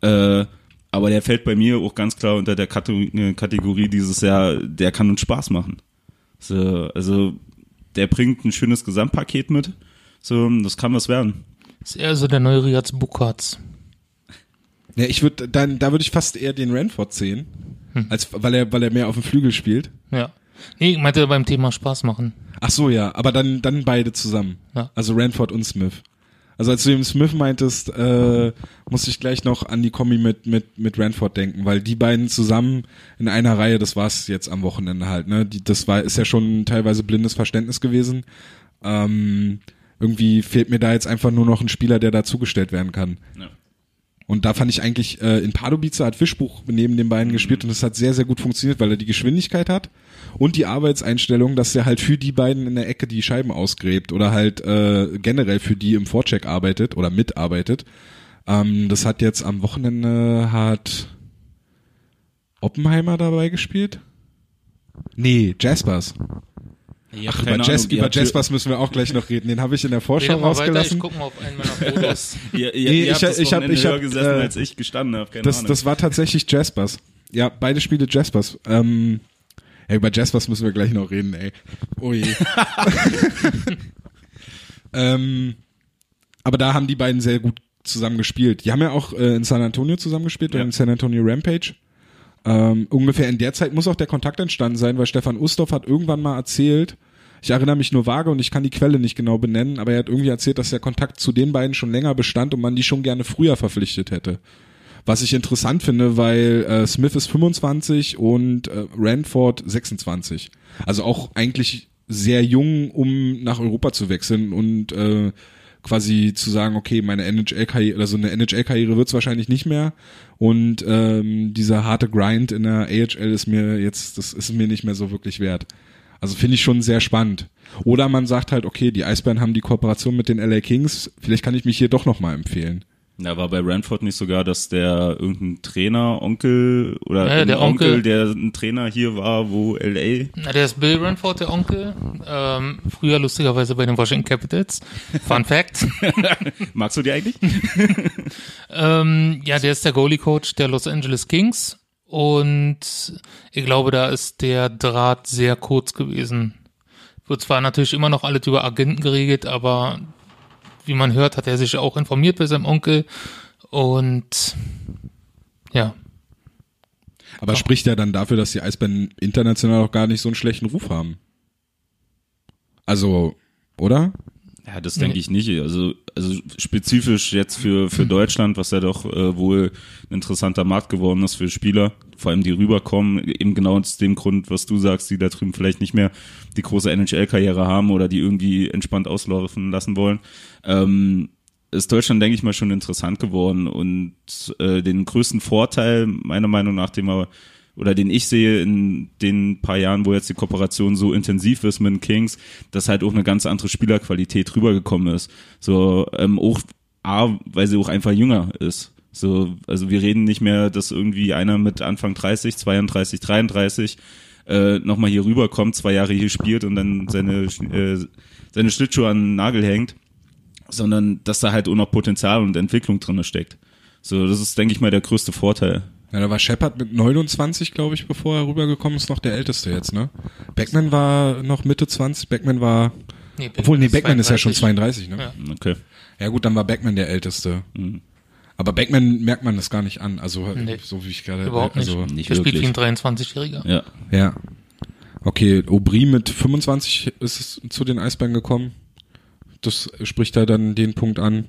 Äh, aber der fällt bei mir auch ganz klar unter der Kate- Kategorie dieses Jahr, der kann uns Spaß machen. So, also, der bringt ein schönes Gesamtpaket mit. So, das kann was werden. Ist eher so der neue Riaz Bukatz. Ja, ich würde dann, da würde ich fast eher den Ranford sehen, als weil er, weil er mehr auf dem Flügel spielt. Ja. Nee, ich meinte beim Thema Spaß machen. Ach so, ja, aber dann, dann beide zusammen. Ja. Also Ranford und Smith. Also als du eben Smith meintest, äh, musste ich gleich noch an die Kombi mit, mit, mit Ranford denken, weil die beiden zusammen in einer Reihe, das war's jetzt am Wochenende halt, ne? Die, das war, ist ja schon teilweise blindes Verständnis gewesen. Ähm, irgendwie fehlt mir da jetzt einfach nur noch ein Spieler, der dazugestellt werden kann. Ja. Und da fand ich eigentlich, äh, in Pardubice hat Fischbuch neben den beiden gespielt und das hat sehr, sehr gut funktioniert, weil er die Geschwindigkeit hat und die Arbeitseinstellung, dass er halt für die beiden in der Ecke die Scheiben ausgräbt oder halt äh, generell für die im Vorcheck arbeitet oder mitarbeitet. Ähm, das hat jetzt am Wochenende hat Oppenheimer dabei gespielt? Nee, Jaspers. Ach, über, Jas über Jaspers müssen wir auch gleich noch reden. Den habe ich in der Vorschau Rede mal weiter, ich rausgelassen. guck mal auf einen meiner Fotos. *laughs* Ihr, ihr, Nee, ihr ich- das ich hab- Wochenende ich hab- höher gesessen, äh, als ich gestanden habe. Keine Das, Ahnung. das war tatsächlich Jaspers. Ja, beide Spiele Jaspers. Ähm, ja, über Jaspers müssen wir gleich noch reden, ey. Oh je. *laughs* ähm, aber da haben die beiden sehr gut zusammen gespielt. Die haben ja auch äh, in San Antonio zusammen gespielt, Ja. in San Antonio Rampage. Ähm, ungefähr in der Zeit muss auch der Kontakt entstanden sein, weil Stefan Ustorf hat irgendwann mal erzählt, ich erinnere mich nur vage und ich kann die Quelle nicht genau benennen, aber er hat irgendwie erzählt, dass der Kontakt zu den beiden schon länger bestand und man die schon gerne früher verpflichtet hätte. Was ich interessant finde, weil äh, Smith ist 25 und äh, Ranford 26. Also auch eigentlich sehr jung, um nach Europa zu wechseln und äh, quasi zu sagen, okay, meine NHL-Karriere, also eine NHL-Karriere wird's wahrscheinlich nicht mehr und ähm, dieser harte Grind in der AHL ist mir jetzt, das ist mir nicht mehr so wirklich wert. Also finde ich schon sehr spannend. Oder man sagt halt, okay, die Eisbären haben die Kooperation mit den LA Kings, vielleicht kann ich mich hier doch nochmal empfehlen. Da war bei Ranford nicht sogar, dass der irgendein Trainer, Onkel oder Ja, der Onkel, Onkel. der ein Trainer hier war, wo LA. Na, der ist Bill Ranford, der Onkel. Ähm, früher lustigerweise bei den Washington Capitals. Fun Fact. *laughs* Magst du die eigentlich? *laughs* ähm, ja, der ist der Goalie-Coach der Los Angeles Kings. Und ich glaube, da ist der Draht sehr kurz gewesen. Wird zwar natürlich immer noch alles über Agenten geregelt, aber wie man hört, hat er sich auch informiert bei seinem Onkel. Und ja, Aber spricht ja dann dafür, dass die Eisbären international auch gar nicht so einen schlechten Ruf haben. Also, oder? Ja, das denke ich nicht. Also, also spezifisch jetzt für, für Deutschland, was ja doch äh, wohl ein interessanter Markt geworden ist für Spieler, vor allem die rüberkommen, eben genau aus dem Grund, was du sagst, die da drüben vielleicht nicht mehr die große NHL-Karriere haben oder die irgendwie entspannt auslaufen lassen wollen. Ähm, ist Deutschland, denke ich mal, schon interessant geworden und äh, den größten Vorteil, meiner Meinung nach, den wir oder den ich sehe in den paar Jahren, wo jetzt die Kooperation so intensiv ist mit den Kings, dass halt auch eine ganz andere Spielerqualität rübergekommen ist. So ähm, auch A, weil sie auch einfach jünger ist. So, also wir reden nicht mehr, dass irgendwie einer mit Anfang 30, 32, 33 äh, nochmal hier rüberkommt, zwei Jahre hier spielt und dann seine äh, seine Schlittschuhe an den Nagel hängt, sondern dass da halt auch noch Potenzial und Entwicklung drinne steckt. So, das ist, denke ich mal, der größte Vorteil. Ja, da war Shepard mit 29, glaube ich, bevor er rübergekommen ist, noch der älteste jetzt, ne? Beckman war noch Mitte 20, Beckman war, Nee, obwohl, nee, Beckman ist ja schon 32, ne? Ja. Okay. Ja gut, dann war Beckman der älteste. Mhm. Aber Beckman merkt man das gar nicht an, also Nee. so wie ich gerade Überhaupt nicht. also, Nicht Der spielt wie ein 23-Jähriger. Ja. Ja. Okay, Aubry mit 25 ist es zu den Eisbären gekommen. Das spricht da dann den Punkt an.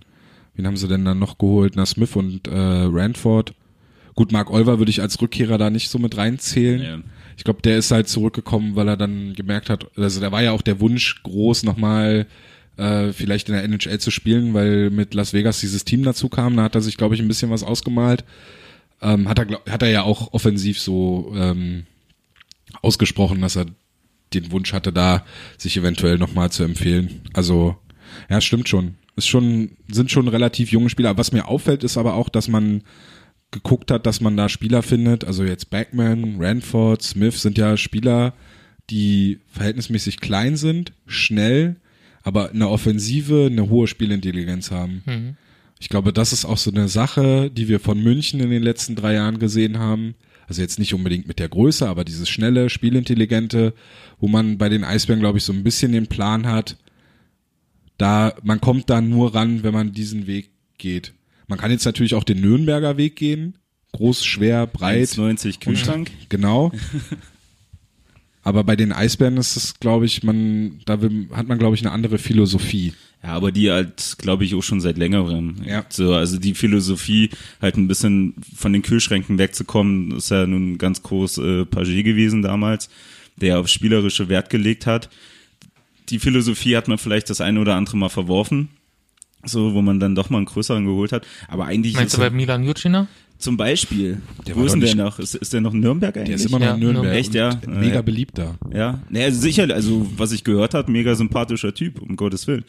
Wen haben sie denn dann noch geholt? Na, Smith und äh, Ranford. Gut, Mark Olver würde ich als Rückkehrer da nicht so mit reinzählen. Ja. Ich glaube, der ist halt zurückgekommen, weil er dann gemerkt hat, also da war ja auch der Wunsch groß, nochmal äh, vielleicht in der NHL zu spielen, weil mit Las Vegas dieses Team dazu kam. Da hat er sich, glaube ich, ein bisschen was ausgemalt. Ähm, hat, er, hat er ja auch offensiv so ähm, ausgesprochen, dass er den Wunsch hatte, da sich eventuell nochmal zu empfehlen. Also, ja, stimmt schon. Ist schon, sind schon relativ junge Spieler. Was mir auffällt, ist aber auch, dass man geguckt hat, dass man da Spieler findet. Also jetzt Backman, Ranford, Smith sind ja Spieler, die verhältnismäßig klein sind, schnell, aber in der Offensive eine hohe Spielintelligenz haben. Mhm. Ich glaube, das ist auch so eine Sache, die wir von München in den letzten drei Jahren gesehen haben. Also jetzt nicht unbedingt mit der Größe, aber dieses schnelle, spielintelligente, wo man bei den Eisbären, glaube ich, so ein bisschen den Plan hat, da, man kommt da nur ran, wenn man diesen Weg geht. Man kann jetzt natürlich auch den Nürnberger Weg gehen. Groß, schwer, breit. 1,90 Kühlschrank. Genau. *laughs* Aber bei den Eisbären ist es, glaube ich, man, da will, hat man, glaube ich, eine andere Philosophie. Ja, aber die halt, glaube ich, auch schon seit längerem. Ja. So, also die Philosophie, halt ein bisschen von den Kühlschränken wegzukommen, ist ja nun ganz groß äh, Paget gewesen damals, der auf spielerische Wert gelegt hat. Die Philosophie hat man vielleicht das eine oder andere Mal verworfen. So, wo man dann doch mal einen größeren geholt hat. Aber eigentlich Meinst ist du bei Milan Jurcina? zum Beispiel, Der wo ist denn der noch? Ist, ist der noch in Nürnberg eigentlich? Der ist immer noch Ja, in Nürnberg. Echt, ja? und Mega Ja. beliebt da. Ja, naja, sicher, also was ich gehört habe, mega sympathischer Typ, um Gottes Willen.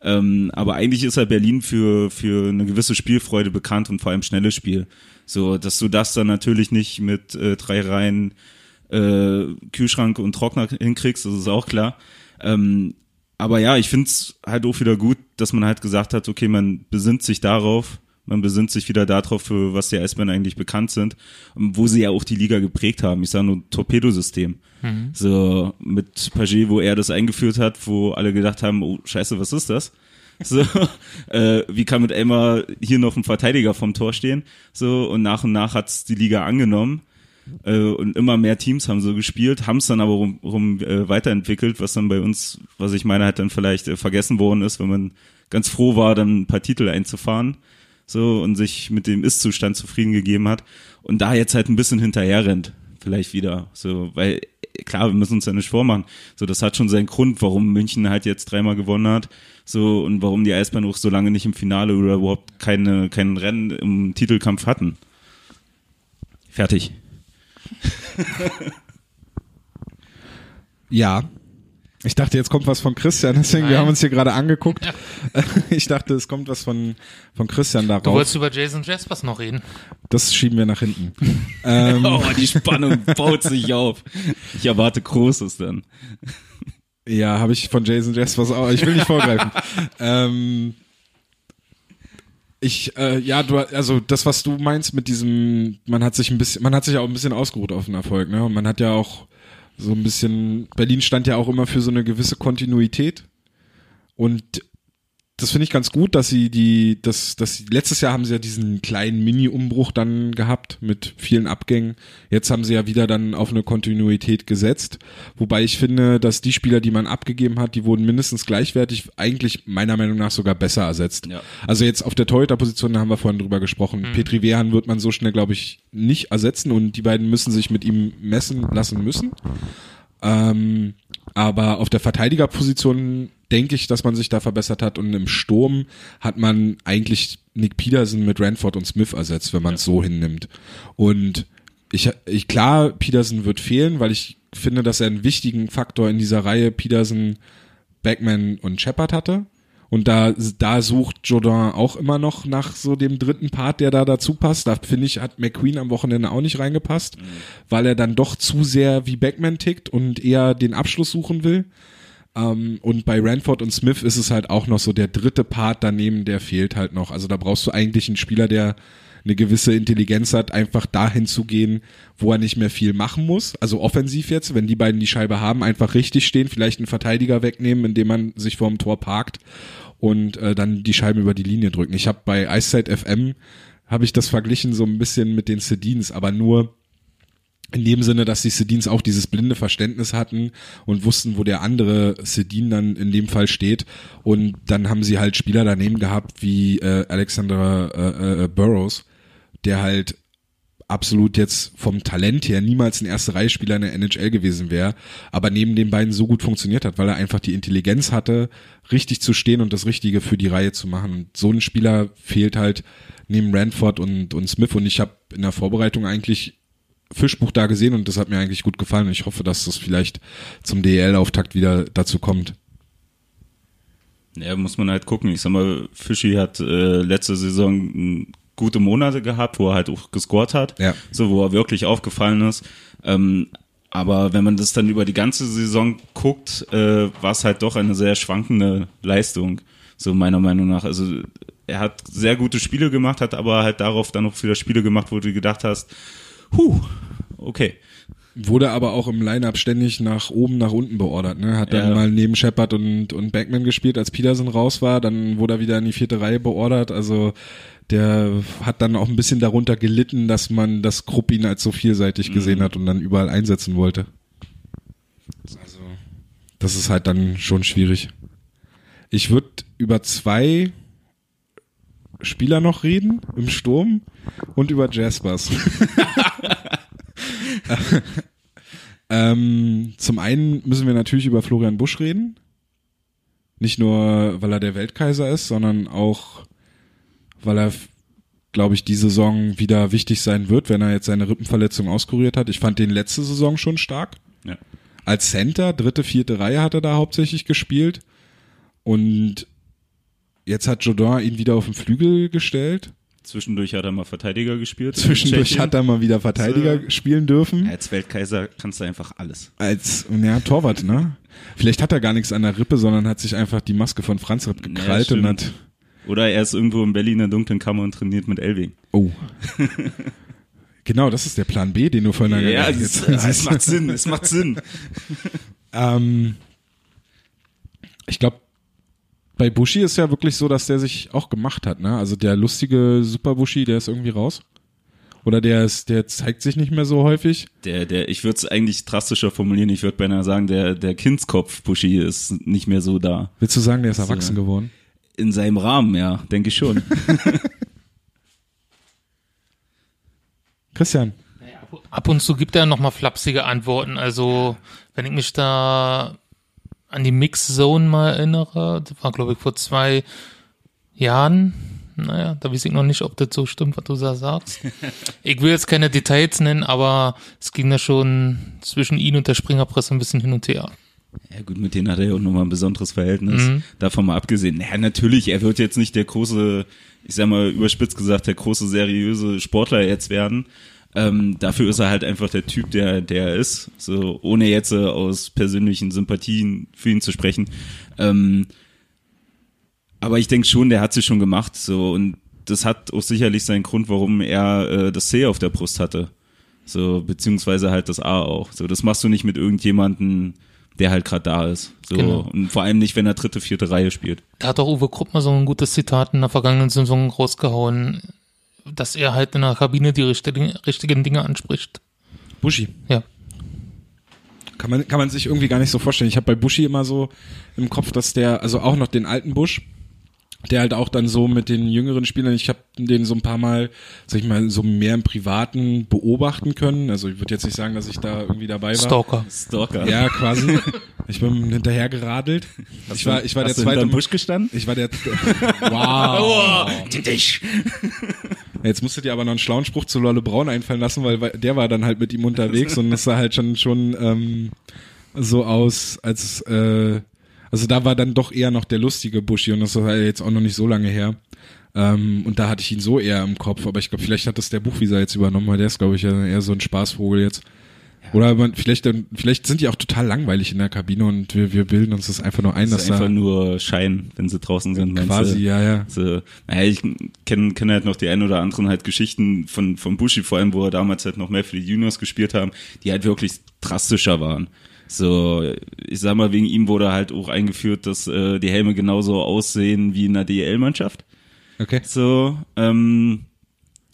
Ähm, aber eigentlich ist ja Berlin für, für eine gewisse Spielfreude bekannt und vor allem schnelles Spiel. So, dass du das dann natürlich nicht mit äh, drei Reihen äh, Kühlschrank und Trockner hinkriegst, das ist auch klar. Ähm, aber ja, ich find's halt auch wieder gut, dass man halt gesagt hat, okay, man besinnt sich darauf, man besinnt sich wieder darauf, für was die Eisbären eigentlich bekannt sind, und wo sie ja auch die Liga geprägt haben. Ich sage nur Torpedosystem. So mit Paget, wo er das eingeführt hat, wo alle gedacht haben, oh scheiße, was ist das? So, *laughs* äh, wie kann mit Elmar hier noch ein Verteidiger vom Tor stehen? So, und nach und nach hat's die Liga angenommen. Äh, und immer mehr Teams haben so gespielt, haben es dann aber rum, rum äh, weiterentwickelt, was dann bei uns, was ich meine, halt dann vielleicht äh, vergessen worden ist, wenn man ganz froh war, dann ein paar Titel einzufahren. So, und sich mit dem Ist-Zustand zufrieden gegeben hat. Und da jetzt halt ein bisschen hinterher rennt, vielleicht wieder. So, weil, klar, wir müssen uns ja nicht vormachen. So, das hat schon seinen Grund, warum München halt jetzt dreimal gewonnen hat. So, und warum die Eisbären auch so lange nicht im Finale oder überhaupt keine, kein Rennen im Titelkampf hatten. Fertig. *laughs* Ja. Ich dachte, jetzt kommt was von Christian, deswegen, wir Nein. haben uns hier gerade angeguckt. *laughs* Ich dachte, es kommt was von, von Christian Du darauf. wolltest über Jason Jaspers noch reden. Das schieben wir nach hinten. *laughs* ähm, Oh, die Spannung baut sich auf. Ich erwarte Großes dann. Ja, habe ich von Jason Jaspers auch. Ich will nicht vorgreifen. ähm, ich, äh, ja, du, also das, was du meinst mit diesem, man hat sich ein bisschen, man hat sich auch ein bisschen ausgeruht auf den Erfolg, ne? Und man hat ja auch so ein bisschen, Berlin stand ja auch immer für so eine gewisse Kontinuität. Und das finde ich ganz gut, dass sie die, das, das letztes Jahr haben sie ja diesen kleinen Mini-Umbruch dann gehabt mit vielen Abgängen. Jetzt haben sie ja wieder dann auf eine Kontinuität gesetzt. Wobei ich finde, dass die Spieler, die man abgegeben hat, die wurden mindestens gleichwertig, eigentlich meiner Meinung nach sogar besser ersetzt. Ja. Also jetzt auf der Torhüter-Position, da haben wir vorhin drüber gesprochen. Petri Wehan wird man so schnell, glaube ich, nicht ersetzen und die beiden müssen sich mit ihm messen lassen müssen. Ähm, aber auf der Verteidigerposition denke ich, dass man sich da verbessert hat und im Sturm hat man eigentlich Nick Peterson mit Ranford und Smith ersetzt, wenn man es so hinnimmt. Und ich, ich klar, Peterson wird fehlen, weil ich finde, dass er einen wichtigen Faktor in dieser Reihe Peterson, Backman und Shepard hatte. Und da, da sucht Jordan auch immer noch nach so dem dritten Part, der da dazu passt. Da finde ich, hat McQueen am Wochenende auch nicht reingepasst, weil er dann doch zu sehr wie Backman tickt und eher den Abschluss suchen will. Ähm, und bei Ranford und Smith ist es halt auch noch so der dritte Part daneben, der fehlt halt noch. Also da brauchst du eigentlich einen Spieler, der eine gewisse Intelligenz hat, einfach dahin zu gehen, wo er nicht mehr viel machen muss. Also offensiv jetzt, wenn die beiden die Scheibe haben, einfach richtig stehen, vielleicht einen Verteidiger wegnehmen, indem man sich vorm Tor parkt und äh, dann die Scheiben über die Linie drücken. Ich habe bei Eiszeit FM habe ich das verglichen so ein bisschen mit den Sedins, aber nur in dem Sinne, dass die Sedins auch dieses blinde Verständnis hatten und wussten, wo der andere Sedin dann in dem Fall steht. Und dann haben sie halt Spieler daneben gehabt wie äh, Alexander äh, äh, Burrows, der halt absolut jetzt vom Talent her niemals ein erste Reihe Spieler in der NHL gewesen wäre, aber neben den beiden so gut funktioniert hat, weil er einfach die Intelligenz hatte, richtig zu stehen und das Richtige für die Reihe zu machen. Und so ein Spieler fehlt halt neben Ranford und, und Smith und ich habe in der Vorbereitung eigentlich Fischbuch da gesehen und das hat mir eigentlich gut gefallen und ich hoffe, dass das vielleicht zum DEL-Auftakt wieder dazu kommt. Ja, muss man halt gucken. Ich sag mal, Fischi hat äh, letzte Saison gute Monate gehabt, wo er halt auch gescored hat, Ja. so wo er wirklich aufgefallen ist. Ähm, aber wenn man das dann über die ganze Saison guckt, äh, war es halt doch eine sehr schwankende Leistung, so meiner Meinung nach. Also er hat sehr gute Spiele gemacht, hat aber halt darauf dann noch wieder Spiele gemacht, wo du gedacht hast, huh, okay. Wurde aber auch im Line-Up ständig nach oben, nach unten beordert. Ne? Hat dann Ja. mal neben Shepard und, und Backman gespielt, als Peterson raus war. Dann wurde er wieder in die vierte Reihe beordert. Also der hat dann auch ein bisschen darunter gelitten, dass man das Krupp ihn als so vielseitig gesehen hat und dann überall einsetzen wollte. Also das ist halt dann schon schwierig. Ich würde über zwei Spieler noch reden im Sturm und über Jaspers. *laughs* *laughs* ähm, zum einen müssen wir natürlich über Florian Busch reden. Nicht nur, weil er der Weltkaiser ist, sondern auch, weil er, glaube ich, die Saison wieder wichtig sein wird, wenn er jetzt seine Rippenverletzung auskuriert hat. Ich fand den letzte Saison schon stark. Ja. Als Center, dritte, vierte Reihe hat er da hauptsächlich gespielt. Und jetzt hat Jodin ihn wieder auf den Flügel gestellt. Zwischendurch hat er mal Verteidiger gespielt. Zwischendurch hat er mal wieder Verteidiger So. spielen dürfen. Als Weltkaiser kannst du einfach alles. Als, ja, Torwart, ne? Vielleicht hat er gar nichts an der Rippe, sondern hat sich einfach die Maske von Franz Ripp gekrallt und stimmt. hat, Oder er ist irgendwo in Berlin in der dunklen Kammer und trainiert mit Elving. oh. *laughs* genau, das ist der Plan B, den du vorhin Ja, ange- es, jetzt- es macht Sinn, es macht Sinn. *laughs* Ähm, ich glaube, bei Bushi ist ja wirklich so, dass der sich auch gemacht hat, ne? Also der lustige Super Bushi, der ist irgendwie raus. Oder der ist, der zeigt sich nicht mehr so häufig. Der, der, ich würde es eigentlich drastischer formulieren. Ich würde beinahe sagen, der, der Kindskopf Buschi ist nicht mehr so da. Willst du sagen, der ist erwachsen geworden? In seinem Rahmen, ja, denke ich schon. *laughs* Christian. Ab und zu gibt er noch mal flapsige Antworten. Also, wenn ich mich da an die Mix-Zone mal erinnere, das war, glaube ich, vor zwei Jahren. Naja, da weiß ich noch nicht, ob das so stimmt, was du da sagst. *laughs* Ich will jetzt keine Details nennen, aber es ging da schon zwischen ihn und der Springerpresse ein bisschen hin und her. Ja gut, mit denen hat er ja auch nochmal ein besonderes Verhältnis. Mhm. Davon mal abgesehen. Ja, natürlich, er wird jetzt nicht der große, ich sag mal überspitzt gesagt, der große seriöse Sportler jetzt werden. Ähm, dafür ist er halt einfach der Typ, der der er ist. So ohne jetzt äh, aus persönlichen Sympathien für ihn zu sprechen. Ähm, aber ich denke schon, der hat sich schon gemacht. So und das hat auch sicherlich seinen Grund, warum er äh, das C auf der Brust hatte. So, beziehungsweise halt das A auch. So, das machst du nicht mit irgendjemanden, der halt gerade da ist. So, Genau. und vor allem nicht, wenn er dritte, vierte Reihe spielt. Da hat auch Uwe Krupp mal so ein gutes Zitat in der vergangenen Saison rausgehauen, dass er halt in der Kabine die richtigen, richtigen Dinge anspricht. Bushi. Ja. Kann man, kann man sich irgendwie gar nicht so vorstellen. Ich habe bei Bushi immer so im Kopf, dass der, also auch noch den alten Busch, der halt auch dann so mit den jüngeren Spielern, ich habe den so ein paar Mal, sag ich mal, so mehr im Privaten beobachten können. Also ich würde jetzt nicht sagen, dass ich da irgendwie dabei war. Stalker. Stalker. Ja, quasi. Ich bin hinterher geradelt. Ich war, ich war der Hast du zweite. Busch gestanden? Ich war der. *laughs* Wow. Dich. Jetzt musstet ihr aber noch einen schlauen Spruch zu Lolle Braun einfallen lassen, weil der war dann halt mit ihm unterwegs und das sah halt schon schon ähm, so aus, als äh, also da war dann doch eher noch der lustige Buschi und das war jetzt auch noch nicht so lange her. Ähm, und da hatte ich ihn so eher im Kopf, aber ich glaube, vielleicht hat das der Buchwieser jetzt übernommen, weil der ist, glaube ich, eher so ein Spaßvogel jetzt. Oder man, vielleicht, vielleicht sind die auch total langweilig in der Kabine und wir, wir bilden uns das einfach nur ein, Das dass ist einfach da nur Schein, wenn sie draußen sind. quasi, ja, ja. So, naja, ich kenne kenn halt noch die ein oder anderen halt Geschichten von, von Bushi, vor allem, wo er damals halt noch mehr für die Juniors gespielt haben, die halt wirklich drastischer waren. So, ich sag mal, wegen ihm wurde halt auch eingeführt, dass äh, die Helme genauso aussehen wie in der DL-Mannschaft. Okay. So, ähm,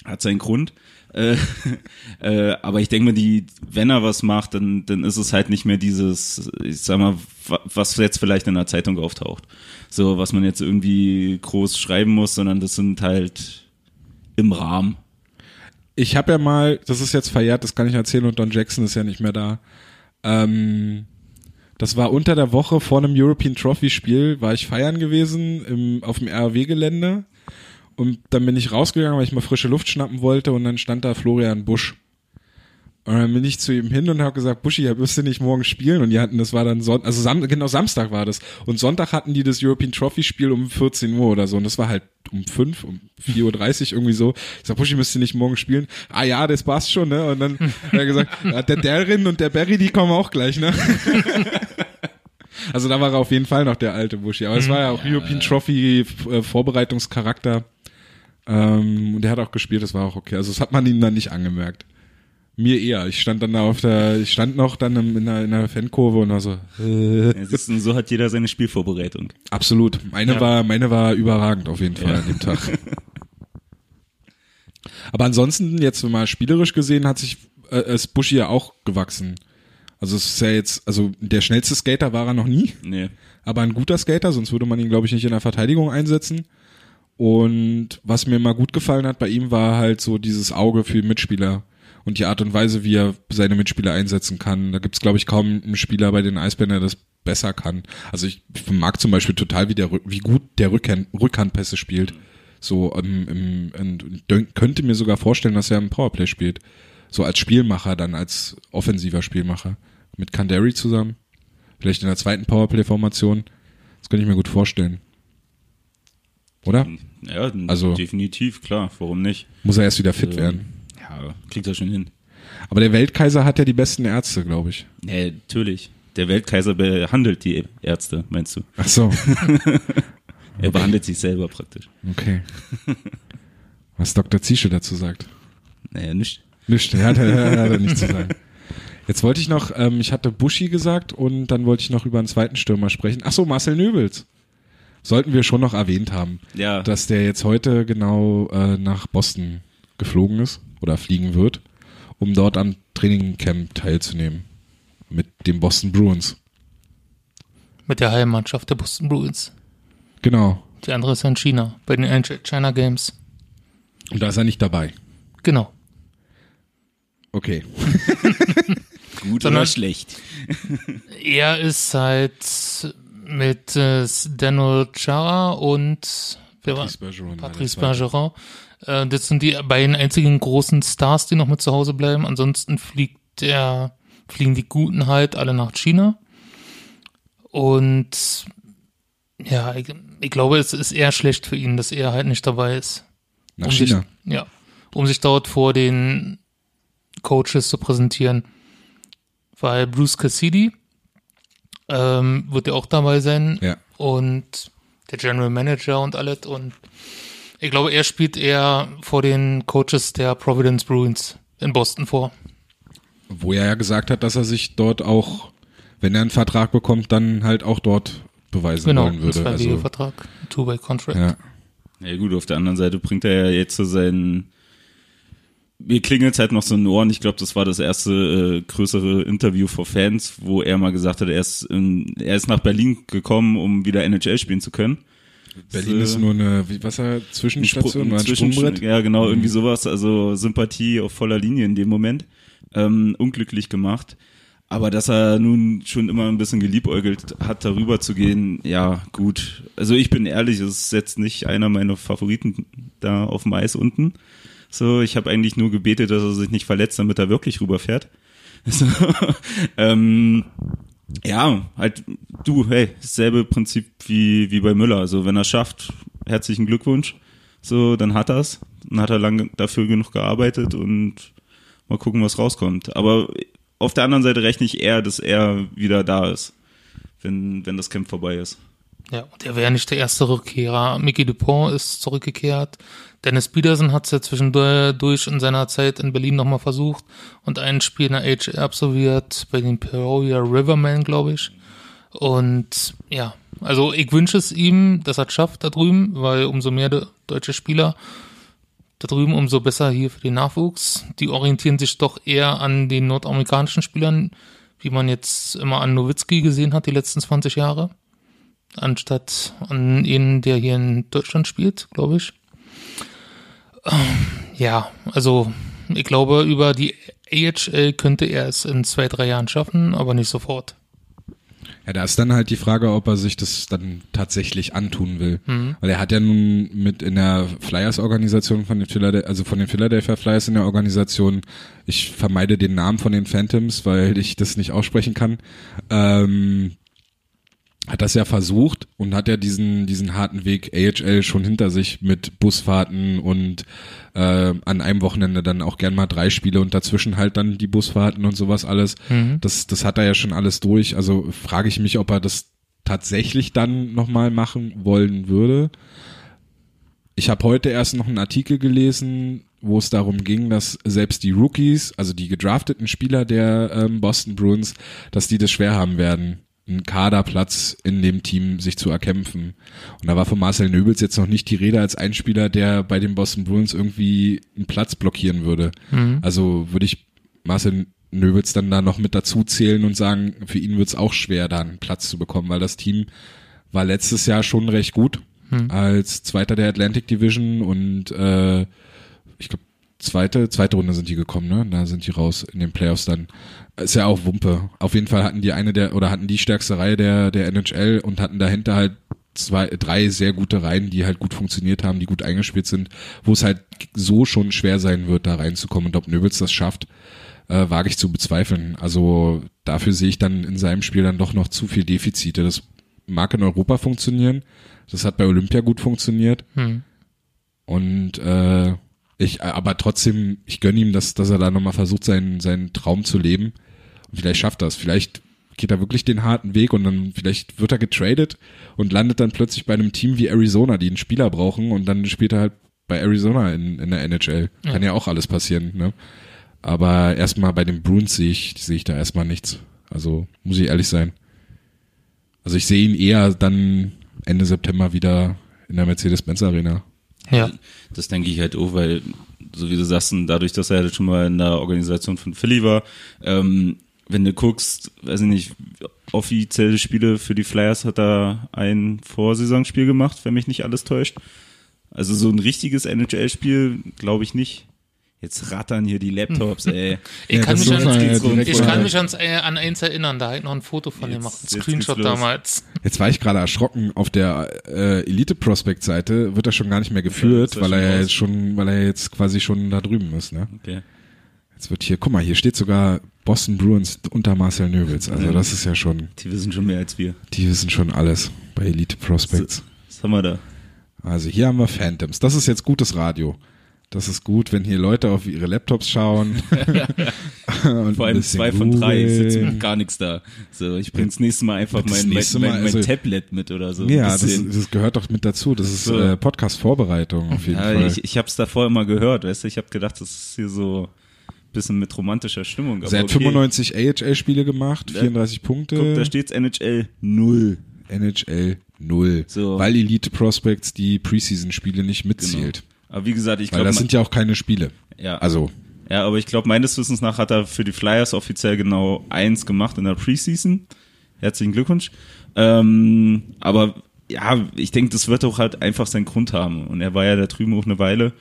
hat seinen Grund. Äh, *laughs* äh, aber ich denke mir, die, wenn er was macht, dann, dann ist es halt nicht mehr dieses, ich sag mal, wa- was jetzt vielleicht in der Zeitung auftaucht. So, was man jetzt irgendwie groß schreiben muss, sondern das sind halt im Rahmen. Ich habe ja mal, das ist jetzt verjährt, das kann ich erzählen und Don Jackson ist ja nicht mehr da. Ähm, das war unter der Woche vor einem European Trophy Spiel, war ich feiern gewesen im, auf dem RW-Gelände und dann bin ich rausgegangen, weil ich mal frische Luft schnappen wollte und dann stand da Florian Busch. Und dann bin ich zu ihm hin und habe gesagt, Buschi, ja, wirst du nicht morgen spielen? Und die hatten, das war dann Sonntag, also Sam, genau Samstag war das. Und Sonntag hatten die das European Trophy Spiel um 14 Uhr oder so. Und das war halt um 5, um 4.30 Uhr irgendwie so. Ich sag, Buschi, müsst ihr nicht morgen spielen? Ah ja, das passt schon, ne? Und dann hat er gesagt, *laughs* ja, der Darren und der Barry, die kommen auch gleich, ne? *laughs* Also da war er auf jeden Fall noch der alte Buschi. Aber es war ja auch European Trophy äh, Vorbereitungscharakter. Ähm, und der hat auch gespielt, das war auch okay. Also das hat man ihm dann nicht angemerkt. Mir eher. Ich stand dann da auf der, ich stand noch dann in der, in der Fankurve und war so, äh, Ja, siehst du, so hat jeder seine Spielvorbereitung. absolut. Meine Ja. war, meine war überragend auf jeden Fall Ja. an dem Tag. *laughs* Aber ansonsten, jetzt mal spielerisch gesehen, hat sich äh, ist Buschi ja auch gewachsen. Also es ist ja jetzt, also der schnellste Skater war er noch nie. Nee. aber ein guter Skater, sonst würde man ihn, glaube ich, nicht in der Verteidigung einsetzen. Und was mir mal gut gefallen hat bei ihm, war halt so dieses Auge für Mitspieler und die Art und Weise, wie er seine Mitspieler einsetzen kann. Da gibt's glaube ich, kaum einen Spieler bei den Eisbären, der das besser kann. Also ich mag zum Beispiel total, wie, der, wie gut der Rückhand, Rückhandpässe spielt. So im, im, und dön- könnte mir sogar vorstellen, dass er im Powerplay spielt. So als Spielmacher, dann als offensiver Spielmacher. Mit Kandari zusammen. Vielleicht in der zweiten Powerplay-Formation. Das könnte ich mir gut vorstellen. Oder? Ja, Also- definitiv, klar, warum nicht? Muss er erst wieder fit Ähm, werden. Ja, kriegt er schon hin. Aber der Weltkaiser hat ja die besten Ärzte, glaube ich. Nee, natürlich. Der Weltkaiser behandelt die Ärzte, meinst du? Ach so, *laughs* *laughs* Er behandelt sich selber praktisch. okay. *laughs* Was Dr. Ziesche dazu sagt. Naja, nicht. Nicht, er hat, er hat er nicht zu sagen. Jetzt wollte ich noch, ähm, ich hatte Buschi gesagt und dann wollte ich noch über einen zweiten Stürmer sprechen. Ach so, Marcel Nöbels. Sollten wir schon noch erwähnt haben, Ja. dass der jetzt heute genau äh, nach Boston geflogen ist oder fliegen wird, um dort am Trainingcamp teilzunehmen mit den Boston Bruins. Mit der Heimmannschaft der Boston Bruins. Genau. Die andere ist in China, bei den China Games. Und da ist er nicht dabei. Genau. Okay. *laughs* Gut Sondern- oder schlecht? Er ist halt mit äh, Daniel Chara und wer? Patrice Bergeron Patrice. Bergeron. Äh, das sind die beiden einzigen großen Stars, die noch mit zu Hause bleiben. Ansonsten fliegt der, fliegen die Guten halt alle nach China. Und ja, ich, ich glaube, es ist eher schlecht für ihn, dass er halt nicht dabei ist. Nach um China. Sich, ja, um sich dort vor den Coaches zu präsentieren. Weil Bruce Cassidy ähm, wird ja auch dabei sein Ja. und der General Manager und alles. Und ich glaube, er spielt eher vor den Coaches der Providence Bruins in Boston vor. Wo er ja gesagt hat, dass er sich dort auch, wenn er einen Vertrag bekommt, dann halt auch dort beweisen Genau, wollen ein würde. zweiwilliger Also, Vertrag, Two-Way-Contract. ja. Ja gut, auf der anderen Seite bringt er ja jetzt so seinen mir klingelt halt noch so in den Ohren. Ich glaube, das war das erste äh, größere Interview vor Fans, wo er mal gesagt hat, er ist, in, er ist nach Berlin gekommen, um wieder NHL spielen zu können. Berlin So- ist nur eine, wie, was er, Zwischenstation ein Zwischen- Sprungbrett? Ja, genau, irgendwie Mhm. sowas. Also Sympathie auf voller Linie in dem Moment. Ähm, unglücklich gemacht. Aber dass er nun schon immer ein bisschen geliebäugelt hat, darüber zu gehen, ja, gut. Also ich bin ehrlich, es ist jetzt nicht einer meiner Favoriten da auf dem Eis unten. So, ich habe eigentlich nur gebetet, dass er sich nicht verletzt, damit er wirklich rüberfährt. *laughs* So, ähm, ja, halt, du, hey, dasselbe Prinzip wie, wie bei Müller. Also wenn er schafft, herzlichen Glückwunsch. So, dann hat er's. Dann hat er lange dafür genug gearbeitet und mal gucken, was rauskommt. Aber auf der anderen Seite rechne ich eher, dass er wieder da ist, wenn, wenn das Camp vorbei ist. Ja, und er wäre nicht der erste Rückkehrer. Mickey Dupont ist zurückgekehrt. Dennis Peterson hat es ja zwischendurch in seiner Zeit in Berlin nochmal versucht und ein Spiel in der HL absolviert, bei den Peoria Rivermen, glaube ich. Und ja, also ich wünsche es ihm, dass er es schafft da drüben, weil umso mehr de deutsche Spieler da drüben, umso besser hier für den Nachwuchs. Die orientieren sich doch eher an den nordamerikanischen Spielern, wie man jetzt immer an Nowitzki gesehen hat, die letzten 20 Jahre. Anstatt an ihn, der hier in Deutschland spielt, glaube ich. Ja, also ich glaube, über die AHL könnte er es in zwei, drei Jahren schaffen, aber nicht sofort. Ja, da ist dann halt die Frage, ob er sich das dann tatsächlich antun will. Mhm. Weil er hat ja nun mit in der Flyers-Organisation von den Philadelphia, also von den Philadelphia Flyers in der Organisation, ich vermeide den Namen von den Phantoms, weil ich das nicht aussprechen kann, ähm, hat das ja versucht und hat ja diesen, diesen harten Weg AHL schon hinter sich mit Busfahrten und äh, an einem Wochenende dann auch gern mal drei Spiele und dazwischen halt dann die Busfahrten und sowas alles. Mhm. Das, das hat er ja schon alles durch. Also frage ich mich, ob er das tatsächlich dann nochmal machen wollen würde. Ich habe heute erst noch einen Artikel gelesen, wo es darum ging, dass selbst die Rookies, also die gedrafteten Spieler der ähm, Boston Bruins, dass die das schwer haben werden einen Kaderplatz in dem Team sich zu erkämpfen. Und da war von Marcel Nöbels jetzt noch nicht die Rede als ein Spieler, der bei den Boston Bruins irgendwie einen Platz blockieren würde. Mhm. Also würde ich Marcel Nöbels dann da noch mit dazu zählen und sagen, für ihn wird es auch schwer, da einen Platz zu bekommen, weil das Team war letztes Jahr schon recht gut mhm. als Zweiter der Atlantic Division und äh, ich glaube zweite, zweite Runde sind die gekommen, ne? Da sind die raus in den Playoffs dann. Ist ja auch Wumpe. Auf jeden Fall hatten die eine der, oder hatten die stärkste Reihe der, der NHL und hatten dahinter halt zwei, drei sehr gute Reihen, die halt gut funktioniert haben, die gut eingespielt sind, wo es halt so schon schwer sein wird, da reinzukommen. Und ob Nöbels das schafft, äh, wage ich zu bezweifeln. Also dafür sehe ich dann in seinem Spiel dann doch noch zu viel Defizite. Das mag in Europa funktionieren. Das hat bei Olympia gut funktioniert. Hm. Und äh, ich, äh, aber trotzdem, ich gönne ihm, dass, dass er da nochmal versucht, seinen, seinen Traum zu leben. Und vielleicht schafft er es. Vielleicht geht er wirklich den harten Weg und dann vielleicht wird er getradet und landet dann plötzlich bei einem Team wie Arizona, die einen Spieler brauchen und dann spielt er halt bei Arizona in, in der NHL. Ja. Kann ja auch alles passieren, ne? Aber erstmal bei den Bruins sehe ich, sehe ich da erstmal nichts. Also, muss ich ehrlich sein. Also ich sehe ihn eher dann Ende September wieder in der Mercedes-Benz Arena. Ja. Das denke ich halt auch, weil, so wie du sagst, dadurch, dass er halt schon mal in der Organisation von Philly war, ähm, wenn du guckst, weiß ich nicht, offizielle Spiele für die Flyers hat er ein Vorsaisonspiel gemacht, wenn mich nicht alles täuscht. Also so ein richtiges NHL-Spiel glaube ich nicht. Jetzt rattern hier die Laptops, ey. ich ja, kann, mich, an, ich kann mich ans, äh, an eins erinnern, da hat noch ein Foto von dem gemacht, ein Screenshot damals. Jetzt war ich gerade erschrocken, auf der äh, Elite Prospect Seite wird er schon gar nicht mehr geführt, ja, weil er jetzt schon, weil er jetzt quasi schon da drüben ist, ne? Okay. Jetzt wird hier, guck mal, hier steht sogar Boston Bruins unter Marcel Nöbels, also das ist ja schon. Die wissen schon mehr als wir. Die wissen schon alles bei Elite Prospects. Was, was haben wir da? Also hier haben wir Phantoms. Das ist jetzt gutes Radio. Das ist gut, wenn hier Leute auf ihre Laptops schauen. *laughs* Vor allem zwei von drei sitzen gar nichts da. So, ich bring's nächste Mal einfach mein, mein, mein, mein also, Tablet mit oder so. Ja, das, das, gehört doch mit dazu. Das ist so. äh, Podcast-Vorbereitung auf jeden ja, Fall. Ich, ich habe es davor immer gehört, weißt du, ich habe gedacht, das ist hier so bisschen mit romantischer Stimmung. Aber Seit okay. 95 AHL-Spiele gemacht, 34 Punkte. Guck, da steht's NHL 0. NHL 0. So. Weil Elite Prospects die Preseason-Spiele nicht mitzählt. Genau. Aber wie gesagt, ich glaube. das sind ja auch keine Spiele. Ja. Also. Ja, aber ich glaube, meines Wissens nach hat er für die Flyers offiziell genau eins gemacht in der Preseason. Herzlichen Glückwunsch. Ähm, aber ja, ich denke, das wird auch halt einfach seinen Grund haben. Und er war ja da drüben auch eine Weile.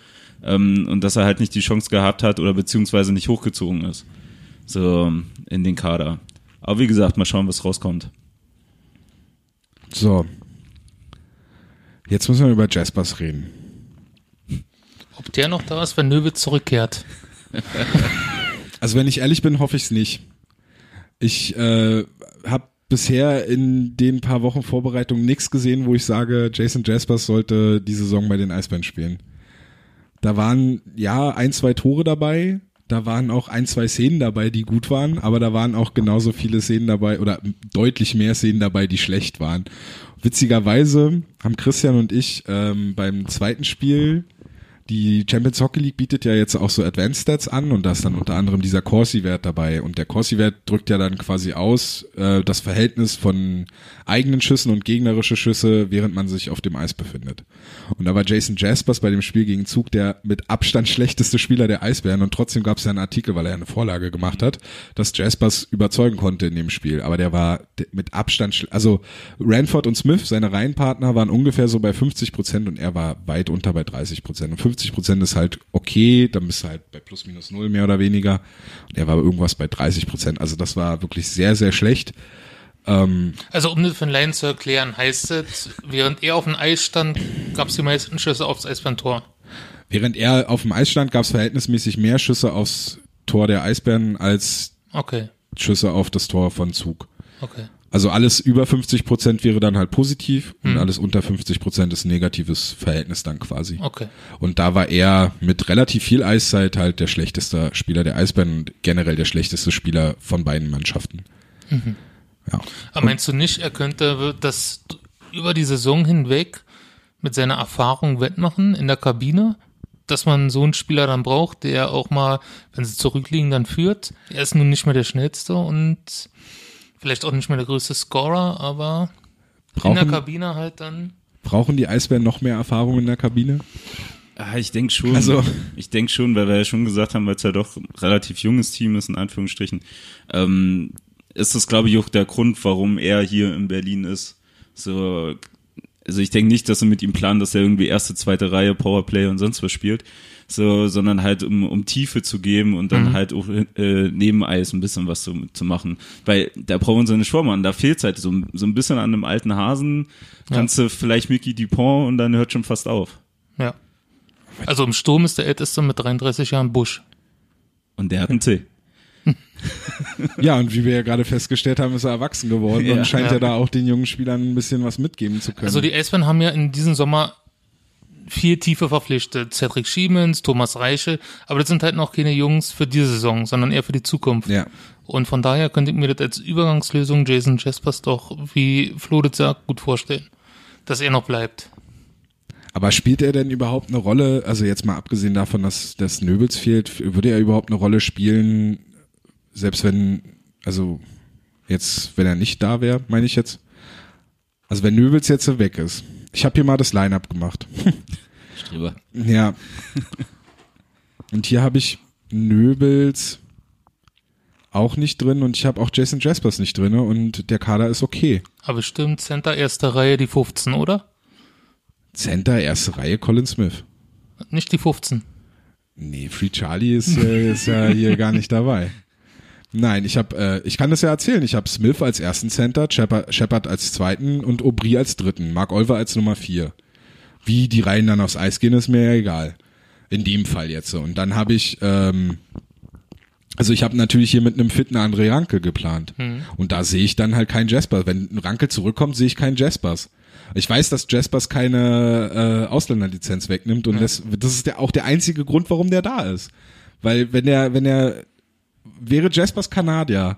Ähm, und dass er halt nicht die Chance gehabt hat oder beziehungsweise nicht hochgezogen ist. So in den Kader. Aber wie gesagt, mal schauen, was rauskommt. So. Jetzt müssen wir über Jaspers reden. Ob der noch da ist, wenn Nöbitz zurückkehrt? *laughs* also wenn ich ehrlich bin, hoffe ich es nicht. Ich äh, habe bisher in den paar Wochen Vorbereitung nichts gesehen, wo ich sage, Jason Jaspers sollte die Saison bei den Eisbären spielen. Da waren ja ein, zwei Tore dabei, Da waren auch ein, zwei Szenen dabei, die gut waren, aber da waren auch genauso viele Szenen dabei oder deutlich mehr Szenen dabei, die schlecht waren. Witzigerweise haben Christian und ich ähm, beim zweiten Spiel die Champions Hockey League bietet ja jetzt auch so Advanced Stats an und da ist dann unter anderem dieser Corsi-Wert dabei. Und der Corsi-Wert drückt ja dann quasi aus äh, das Verhältnis von eigenen Schüssen und gegnerische Schüsse, während man sich auf dem Eis befindet. Und da war Jason Jaspers bei dem Spiel gegen Zug der mit Abstand *laughs* schlechteste Spieler der Eisbären und trotzdem gab es ja einen Artikel, weil er eine Vorlage gemacht hat, dass Jaspers überzeugen konnte in dem Spiel. Aber der war mit Abstand, also Ranford und Smith, seine Reihenpartner, waren ungefähr so bei 50 Prozent und er war weit unter bei 30 Prozent. 50 Prozent ist halt okay, dann bist du halt bei plus minus null mehr oder weniger. Und er war irgendwas bei 30 Prozent. Also das war wirklich sehr, sehr schlecht. Ähm, also um das für den Laien zu erklären, heißt es, während er auf dem Eis stand, gab es die meisten Schüsse aufs Eisbärentor. Während er auf dem Eis stand, gab es verhältnismäßig mehr Schüsse aufs Tor der Eisbären als okay. Schüsse auf das Tor von Zug. Okay. Also alles über 50 Prozent wäre dann halt positiv und alles unter 50 Prozent ist negatives Verhältnis dann quasi. Okay. Und da war er mit relativ viel Eiszeit halt der schlechteste Spieler der Eisbären und generell der schlechteste Spieler von beiden Mannschaften. Ja. Aber meinst du nicht, er könnte das über die Saison hinweg mit seiner Erfahrung wettmachen in der Kabine? Dass man so einen Spieler dann braucht, der auch mal, wenn sie zurückliegen, dann führt. Er ist nun nicht mehr der Schnellste und vielleicht auch nicht mehr der größte Scorer, aber in der Brauchen, Kabine halt dann. brauchen die Eisbären noch mehr Erfahrung in der Kabine? Ah, ich denke schon. Also- ich denke schon, weil wir ja schon gesagt haben, weil es ja doch ein relativ junges Team ist, in Anführungsstrichen, ähm, ist das, glaube ich, auch der Grund, warum er hier in Berlin ist. So, also ich denke nicht, dass sie mit ihm planen, dass er irgendwie erste, zweite Reihe Powerplay und sonst was spielt, so, sondern halt um, um Tiefe zu geben und dann halt auch äh, neben Eis ein bisschen was zu, zu machen. Weil da brauchen sie eine Schwammann, da fehlt halt so, so ein bisschen an einem alten Hasen, kannst du vielleicht Mickey Dupont und dann hört schon fast auf. Ja. Also im Sturm ist der älteste mit 33 Jahren Busch. Und der hat einen C. *laughs* Ja, und wie wir ja gerade festgestellt haben, ist er erwachsen geworden Ja. und scheint ja. Ja. da auch den jungen Spielern ein bisschen was mitgeben zu können. Also die Eisbären haben ja in diesem Sommer viel Tiefe verpflichtet. Cedric Schiemens, Thomas Reiche, aber das sind halt noch keine Jungs für diese Saison, sondern eher für die Zukunft. ja. Und von daher könnte ich mir das als Übergangslösung Jason Jaspers doch, wie Flo das sagt, gut vorstellen. Dass er noch bleibt. Aber spielt er denn überhaupt eine Rolle, also jetzt mal abgesehen davon, dass das Nöbels fehlt, würde er überhaupt eine Rolle spielen, selbst wenn, also jetzt, wenn er nicht da wäre, meine ich jetzt? Also wenn Nöbels jetzt weg ist. Ich habe hier mal das Line-Up gemacht. Streber. Ja. Und hier habe ich Nöbels auch nicht drin und ich habe auch Jason Jaspers nicht drin und der Kader ist okay. Aber stimmt, Center erste Reihe die 15, oder? Center, erste Reihe, Colin Smith. Nicht die 15. Nee, Free Charlie ist, äh, ist ja hier gar nicht dabei. *laughs* Nein, ich habe, äh, ich kann das ja erzählen. Ich habe Smith als ersten Center, Shepard, Shepard als zweiten und Aubry als dritten, Mark Olver als Nummer vier. Wie die Reihen dann aufs Eis gehen, ist mir ja egal. In dem Fall jetzt so. Und dann habe ich, ähm, also ich habe natürlich hier mit einem fitten André Ranke geplant. Und da sehe ich dann halt keinen Jasper. Wenn Ranke zurückkommt, sehe ich keinen Jaspers. Ich weiß, dass Jaspers keine äh, Ausländerlizenz wegnimmt und das, das ist der, auch der einzige Grund, warum der da ist. Weil wenn der, wenn er wäre Jaspers Kanadier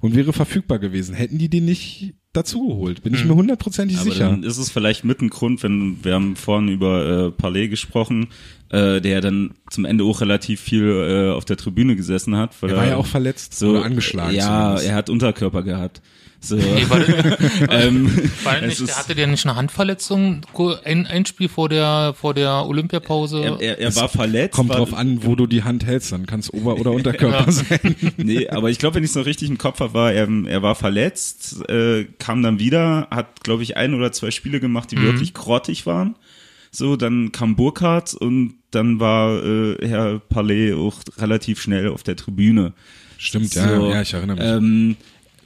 und wäre verfügbar gewesen, hätten die den nicht dazu geholt. Bin ich mir hundertprozentig Aber sicher. dann ist es vielleicht mit ein Grund, wenn wir haben vorhin über äh, Palais gesprochen, äh, der dann zum Ende auch relativ viel äh, auf der Tribüne gesessen hat. Er war ja auch verletzt so, oder angeschlagen. Ja, zumindest. er hat Unterkörper gehabt. So, Nee, war, *laughs* ähm, war es nicht, der ist- hatte der nicht eine Handverletzung? Ein, ein Spiel vor der, vor der Olympiapause? er, er, er war verletzt. Kommt war, drauf an, wo du die Hand hältst, dann kann es Ober- oder *laughs* Unterkörper sein. *laughs* Nee, aber ich glaube, wenn ich es noch richtig im Kopf habe, war er, er war verletzt, äh, kam dann wieder, hat, glaube ich, ein oder zwei Spiele gemacht, die wirklich grottig waren. So, dann kam Burkhardt und dann war äh, Herr Palais auch relativ schnell auf der Tribüne. Stimmt, ja, So, ja, ich erinnere mich. Ähm,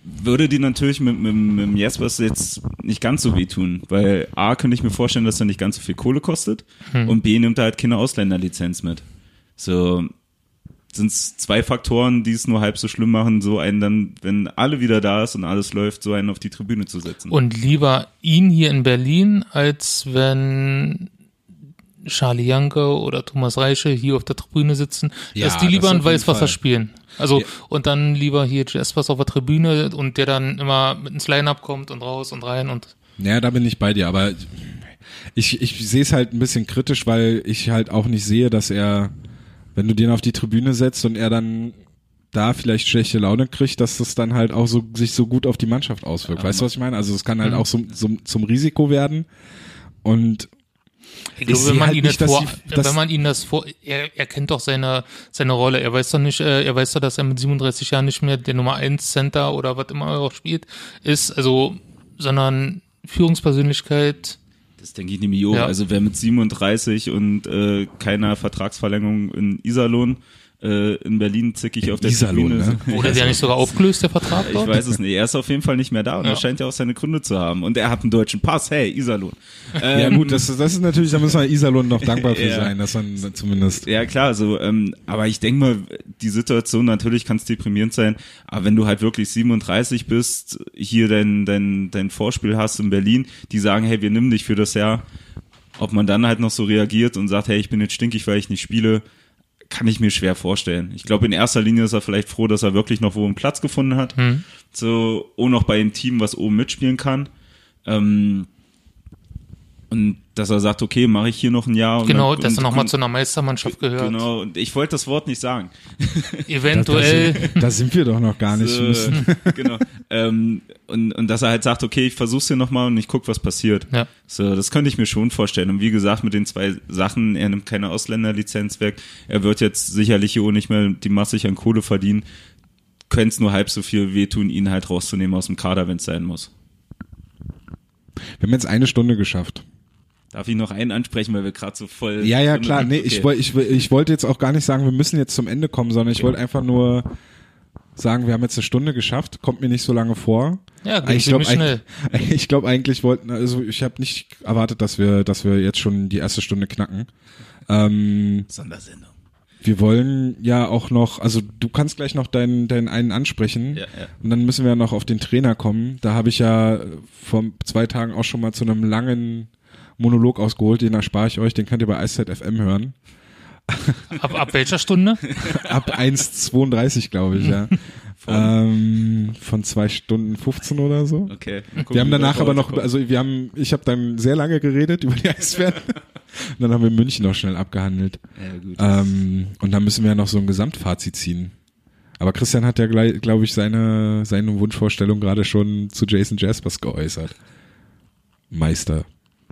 würde die natürlich mit, mit, mit dem Jaspers jetzt nicht ganz so wehtun, weil A, könnte ich mir vorstellen, dass er nicht ganz so viel Kohle kostet und B, nimmt er halt keine Ausländerlizenz mit. So sind es zwei Faktoren, die es nur halb so schlimm machen, so einen dann, wenn alle wieder da ist und alles läuft, so einen auf die Tribüne zu setzen. Und lieber ihn hier in Berlin, als wenn Charlie Janke oder Thomas Reiche hier auf der Tribüne sitzen, Ja, dass die das lieber auf ein Weißwasser spielen. Also, Ja. und dann lieber hier Jaspers auf der Tribüne und der dann immer mit ins Line-Up kommt und raus und rein und Ja, da bin ich bei dir, aber ich, ich sehe es halt ein bisschen kritisch, weil ich halt auch nicht sehe, dass er, wenn du den auf die Tribüne setzt und er dann da vielleicht schlechte Laune kriegt, dass das dann halt auch so sich so gut auf die Mannschaft auswirkt. Weißt du, was ich meine? Also es kann halt auch so, so zum Risiko werden. Und Ich glaube, wenn man halt ihn nicht, vor, dass- wenn man ihn das vor, er, er kennt doch seine, seine Rolle. Er weiß doch nicht, äh, er weiß doch, dass er mit 37 Jahren nicht mehr der Nummer 1 Center oder was immer er auch spielt, ist, also, sondern Führungspersönlichkeit. Das denke ich nämlich auch. Ja. Also wer mit 37 und äh, keiner Vertragsverlängerung in Iserlohn äh, in Berlin zickig auf der Iserlohn, Tribüne. ne? Wurde der nicht sogar aufgelöst, der Vertrag Ich dort? weiß es nicht. Er ist auf jeden Fall nicht mehr da und Ja. er scheint ja auch seine Gründe zu haben. Und er hat einen deutschen Pass. Hey, Iserlohn. ja Ähm, gut, das, das ist natürlich, da müssen wir Iserlohn noch dankbar für *laughs* Ja. sein, dass man zumindest Ja, klar, so, ähm, aber ich denke mal, die Situation natürlich kann es deprimierend sein, aber wenn du halt wirklich 37 bist, hier dein, dein, dein Vorspiel hast in Berlin, die sagen, hey, wir nehmen dich für das Jahr, ob man dann halt noch so reagiert und sagt, hey, ich bin jetzt stinkig, weil ich nicht spiele, kann ich mir schwer vorstellen. Ich glaube, in erster Linie ist er vielleicht froh, dass er wirklich noch wo einen Platz gefunden hat, so, und noch bei einem Team, was oben mitspielen kann. Ähm, und dass er sagt, okay, mache ich hier noch ein Jahr. Und Genau, dann, dass und, er nochmal zu einer Meistermannschaft gehört. Genau, und ich wollte das Wort nicht sagen. *laughs* Eventuell. da sind wir doch noch gar nicht. Äh, *laughs* genau. ähm, und, und dass er halt sagt, okay, ich versuch's hier nochmal und ich guck, was passiert. Ja. So, das könnte ich mir schon vorstellen. Und wie gesagt, mit den zwei Sachen, er nimmt keine Ausländerlizenz weg, er wird jetzt sicherlich hier auch nicht mehr die massig an Kohle verdienen, könnte es nur halb so viel wehtun, ihn halt rauszunehmen aus dem Kader, wenn es sein muss. Wir haben jetzt eine Stunde geschafft. Darf ich noch einen ansprechen, weil wir gerade so voll. Ja, ja, klar. Nee, Okay. ich, woll- ich, ich wollte jetzt auch gar nicht sagen, wir müssen jetzt zum Ende kommen, sondern ich wollte einfach nur sagen, wir haben jetzt eine Stunde geschafft. Kommt mir nicht so lange vor. Ja, ging ich glaube schnell. eigentlich, *laughs* ich glaub, eigentlich wollten, also ich habe nicht erwartet, dass wir, dass wir jetzt schon die erste Stunde knacken. Ähm, Sondersendung. wir wollen ja auch noch, also du kannst gleich noch deinen, deinen einen ansprechen. Ja, ja. Und dann müssen wir ja noch auf den Trainer kommen. Da habe ich ja vor zwei Tagen auch schon mal zu einem langen Monolog ausgeholt, den erspare ich euch, den könnt ihr bei Eiszeit FM hören. Ab, ab welcher Stunde? *laughs* Ab 1,32 glaube ich, ja. *laughs* ähm, von zwei Stunden 15 oder so. Okay. Wir haben danach aber noch, also wir haben, ich habe dann sehr lange geredet über die Eisbären. Und *laughs* dann haben wir München noch schnell abgehandelt. Ja, gut. Ähm, und dann müssen wir ja noch so ein Gesamtfazit ziehen. Aber Christian hat ja, glaube ich, seine, seine Wunschvorstellung gerade schon zu Jason Jaspers geäußert. Meister.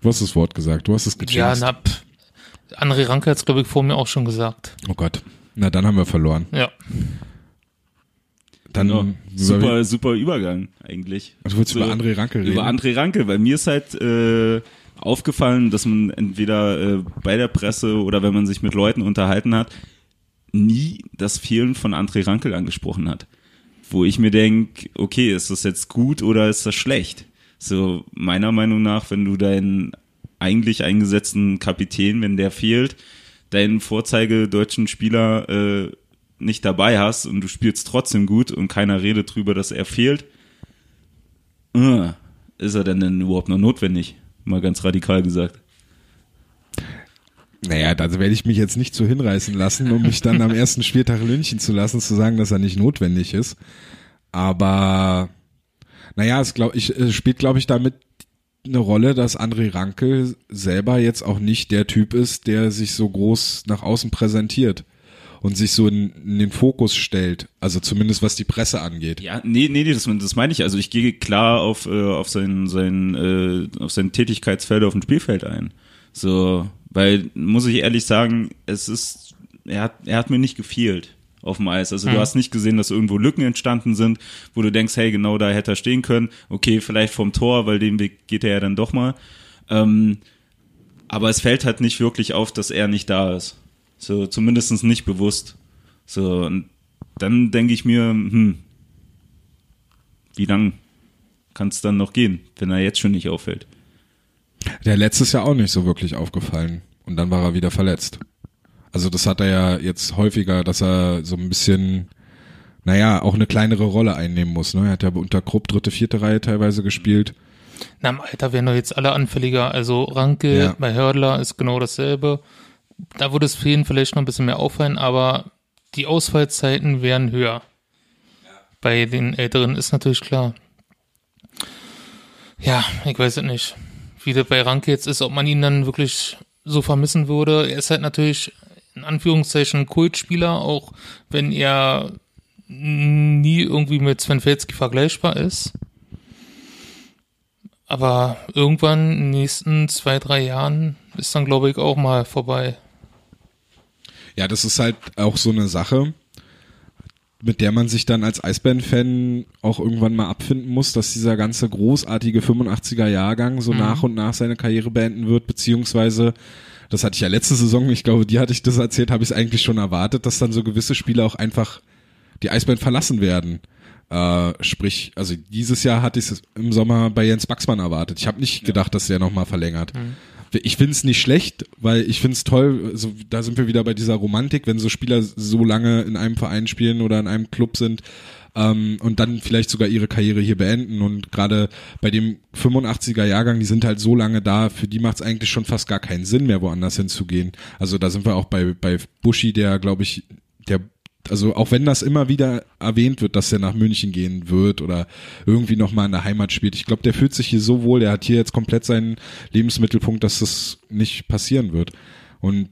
Du hast das Wort gesagt, du hast es Ja, gechanged. na, pff. André Ranke hat es, glaube ich, vor mir auch schon gesagt. oh Gott. Na, dann haben wir verloren. Ja. Dann Genau. Super, super Übergang eigentlich. Du willst über André Ranke reden? Über André Ranke, weil mir ist halt äh, aufgefallen, dass man entweder äh, bei der Presse oder wenn man sich mit Leuten unterhalten hat, nie das Fehlen von André Rankel angesprochen hat. Wo ich mir denk, okay, ist das jetzt gut oder ist das schlecht? So, meiner Meinung nach, wenn du deinen eigentlich eingesetzten Kapitän, wenn der fehlt, deinen vorzeige-deutschen Spieler äh, nicht dabei hast und du spielst trotzdem gut und keiner redet drüber, dass er fehlt, äh, ist er denn denn überhaupt noch notwendig? Mal ganz radikal gesagt. Naja, da werde ich mich jetzt nicht so hinreißen lassen, um mich dann am ersten Spieltag lynchen zu lassen, zu sagen, dass er nicht notwendig ist. Aber naja, es, glaub, ich, es spielt, glaube ich, damit eine Rolle, dass André Ranke selber jetzt auch nicht der Typ ist, der sich so groß nach außen präsentiert und sich so in, in den Fokus stellt. Also zumindest was die Presse angeht. Ja, nee, nee, nee das, das meine ich. Also ich gehe klar auf, äh, auf sein, sein, äh, auf sein Tätigkeitsfeld auf dem Spielfeld ein. So, weil, muss ich ehrlich sagen, es ist, er hat, er hat mir nicht gefehlt auf dem Eis. Also du hast nicht gesehen, dass irgendwo Lücken entstanden sind, wo du denkst, hey, genau da hätte er stehen können. Okay, vielleicht vom Tor, weil den Weg geht er ja dann doch mal. Ähm, aber es fällt halt nicht wirklich auf, dass er nicht da ist. So, zumindest nicht bewusst. So, und dann denke ich mir, hm, wie lang kann es dann noch gehen, wenn er jetzt schon nicht auffällt? Der letztes Jahr auch nicht so wirklich aufgefallen. Und dann war er wieder verletzt. Also das hat er ja jetzt häufiger, dass er so ein bisschen, naja, auch eine kleinere Rolle einnehmen muss. Ne? Er hat ja unter Krupp dritte, vierte Reihe teilweise gespielt. Na, im Alter werden doch jetzt alle anfälliger. Also Ranke Ja. bei Hördler ist genau dasselbe. Da würde es vielen vielleicht noch ein bisschen mehr auffallen, aber die Ausfallzeiten wären höher. Bei den Älteren ist natürlich klar. Ja, ich weiß es nicht. Wie das bei Ranke jetzt ist, ob man ihn dann wirklich so vermissen würde. Er ist halt natürlich in Anführungszeichen Kultspieler, auch wenn er nie irgendwie mit Sven Felski vergleichbar ist. Aber irgendwann in den nächsten zwei, drei Jahren ist dann, glaube ich, auch mal vorbei. Ja, das ist halt auch so eine Sache, mit der man sich dann als Eisbären-Fan auch irgendwann mal abfinden muss, dass dieser ganze großartige 85er Jahrgang so nach und nach seine Karriere beenden wird, beziehungsweise das hatte ich ja letzte Saison, ich glaube, die hatte ich das erzählt, habe ich es eigentlich schon erwartet, dass dann so gewisse Spieler auch einfach die Eisbären verlassen werden. Äh, sprich, also dieses Jahr hatte ich es im Sommer bei Jens Baxmann erwartet. Ich habe nicht gedacht, dass der nochmal verlängert. Ich finde es nicht schlecht, weil ich finde es toll, also da sind wir wieder bei dieser Romantik, wenn so Spieler so lange in einem Verein spielen oder in einem Club sind ähm, und dann vielleicht sogar ihre Karriere hier beenden. Und gerade bei dem 85er Jahrgang, die sind halt so lange da, für die macht es eigentlich schon fast gar keinen Sinn mehr, woanders hinzugehen. Also da sind wir auch bei, bei Buschi, der, glaube ich, der also auch wenn das immer wieder erwähnt wird, dass er nach München gehen wird oder irgendwie nochmal in der Heimat spielt, ich glaube, der fühlt sich hier so wohl, der hat hier jetzt komplett seinen Lebensmittelpunkt, dass das nicht passieren wird. Und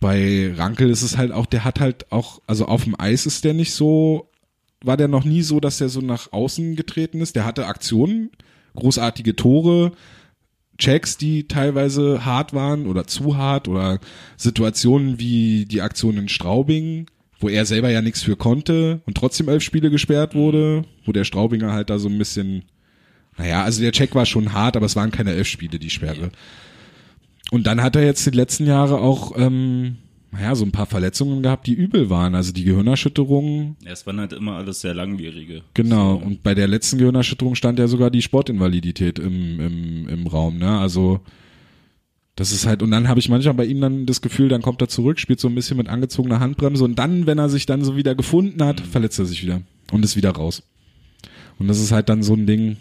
bei Rankel ist es halt auch, der hat halt auch, also auf dem Eis ist der nicht so, war der noch nie so, dass der so nach außen getreten ist. Der hatte Aktionen, großartige Tore, Checks, die teilweise hart waren oder zu hart oder Situationen wie die Aktion in Straubing, wo er selber ja nichts für konnte und trotzdem elf Spiele gesperrt wurde, wo der Straubinger halt da so ein bisschen, naja, also der Check war schon hart, aber es waren keine elf Spiele, die Sperre. Und dann hat er jetzt die letzten Jahre auch, ähm, naja, so ein paar Verletzungen gehabt, die übel waren. Also die Gehirnerschütterung, Ja, es waren halt immer alles sehr langwierige. Genau, So. und bei der letzten Gehirnerschütterung stand ja sogar die Sportinvalidität im, im, im Raum, ne? Also das ist halt, und dann habe ich manchmal bei ihm dann das Gefühl, dann kommt er zurück, spielt so ein bisschen mit angezogener Handbremse und dann, wenn er sich dann so wieder gefunden hat, verletzt er sich wieder und ist wieder raus. Und das ist halt dann so ein Ding,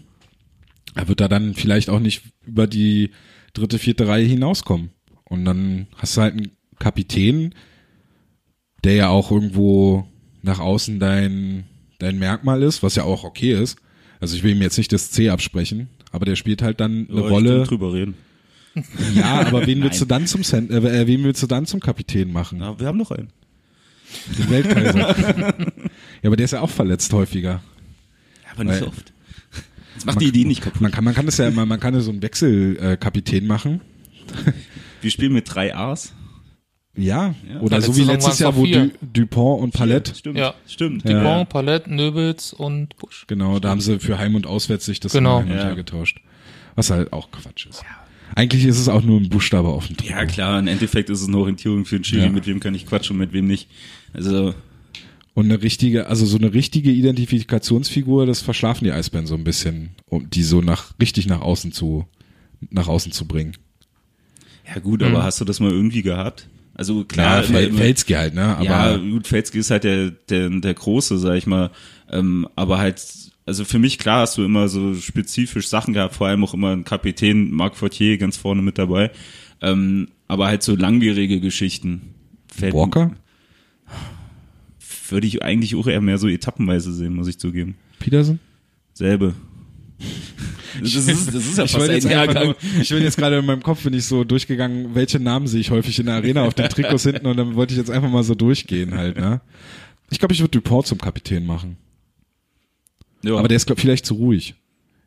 er wird da dann vielleicht auch nicht über die dritte, vierte Reihe hinauskommen. Und dann hast du halt einen Kapitän, der ja auch irgendwo nach außen dein, dein Merkmal ist, was ja auch okay ist. Also ich will ihm jetzt nicht das C absprechen, aber der spielt halt dann eine ich Rolle. drüber reden. *laughs* Ja, aber wen willst du dann zum Cent äh, wen willst du dann zum Kapitän machen? Na, wir haben noch einen. Den Weltkaiser. *laughs* ja, aber der ist ja auch verletzt häufiger. Aber nicht Weil- so oft. Jetzt macht die Idee nicht kaputt. Man kann, man kann das ja immer, man kann ja so einen Wechselkapitän äh, machen. Wir spielen mit drei A's. Ja, Ja. oder Ja, so wie Saison letztes Jahr, wo du, Dupont und Palette. Stimmt, Ja. stimmt. Ja. Dupont, Palette, Nöbels und Busch. Genau, da haben sie für Heim- und Auswärts sich das Genau. immer hin und Ja. her getauscht. Was halt auch Quatsch ist. Eigentlich ist es auch nur ein Buchstabe auf dem Trikot. Ja, klar, im Endeffekt ist es eine Orientierung für den Schiri, Ja. mit wem kann ich quatschen und mit wem nicht. Also, Und eine richtige, also so eine richtige Identifikationsfigur, das verschlafen die Eisbären so ein bisschen, um die so nach, richtig nach außen zu, nach außen zu bringen. ja gut, aber hast du das mal irgendwie gehabt? Also Klar, immer- Felski halt, ne? Aber ja, gut, Felski ist halt der, der, der Große, sag ich mal. Ähm, aber halt, also für mich klar hast du immer so spezifisch Sachen gehabt, vor allem auch immer ein Kapitän, Marc Fortier ganz vorne mit dabei. Ähm, aber halt so langwierige Geschichten. Fällt- Walker, Würde ich eigentlich auch eher mehr so etappenweise sehen, muss ich zugeben. Peterson? Selbe. Das ist, das ist ja Ich fast ein Jahrgang. nur, ich bin jetzt gerade in meinem Kopf bin ich so durchgegangen, welche Namen sehe ich häufig in der Arena auf den Trikots hinten und dann wollte ich jetzt einfach mal so durchgehen halt, ne? Ich glaube, ich würde Dupont zum Kapitän machen. Ja. Aber der ist glaub, vielleicht zu ruhig.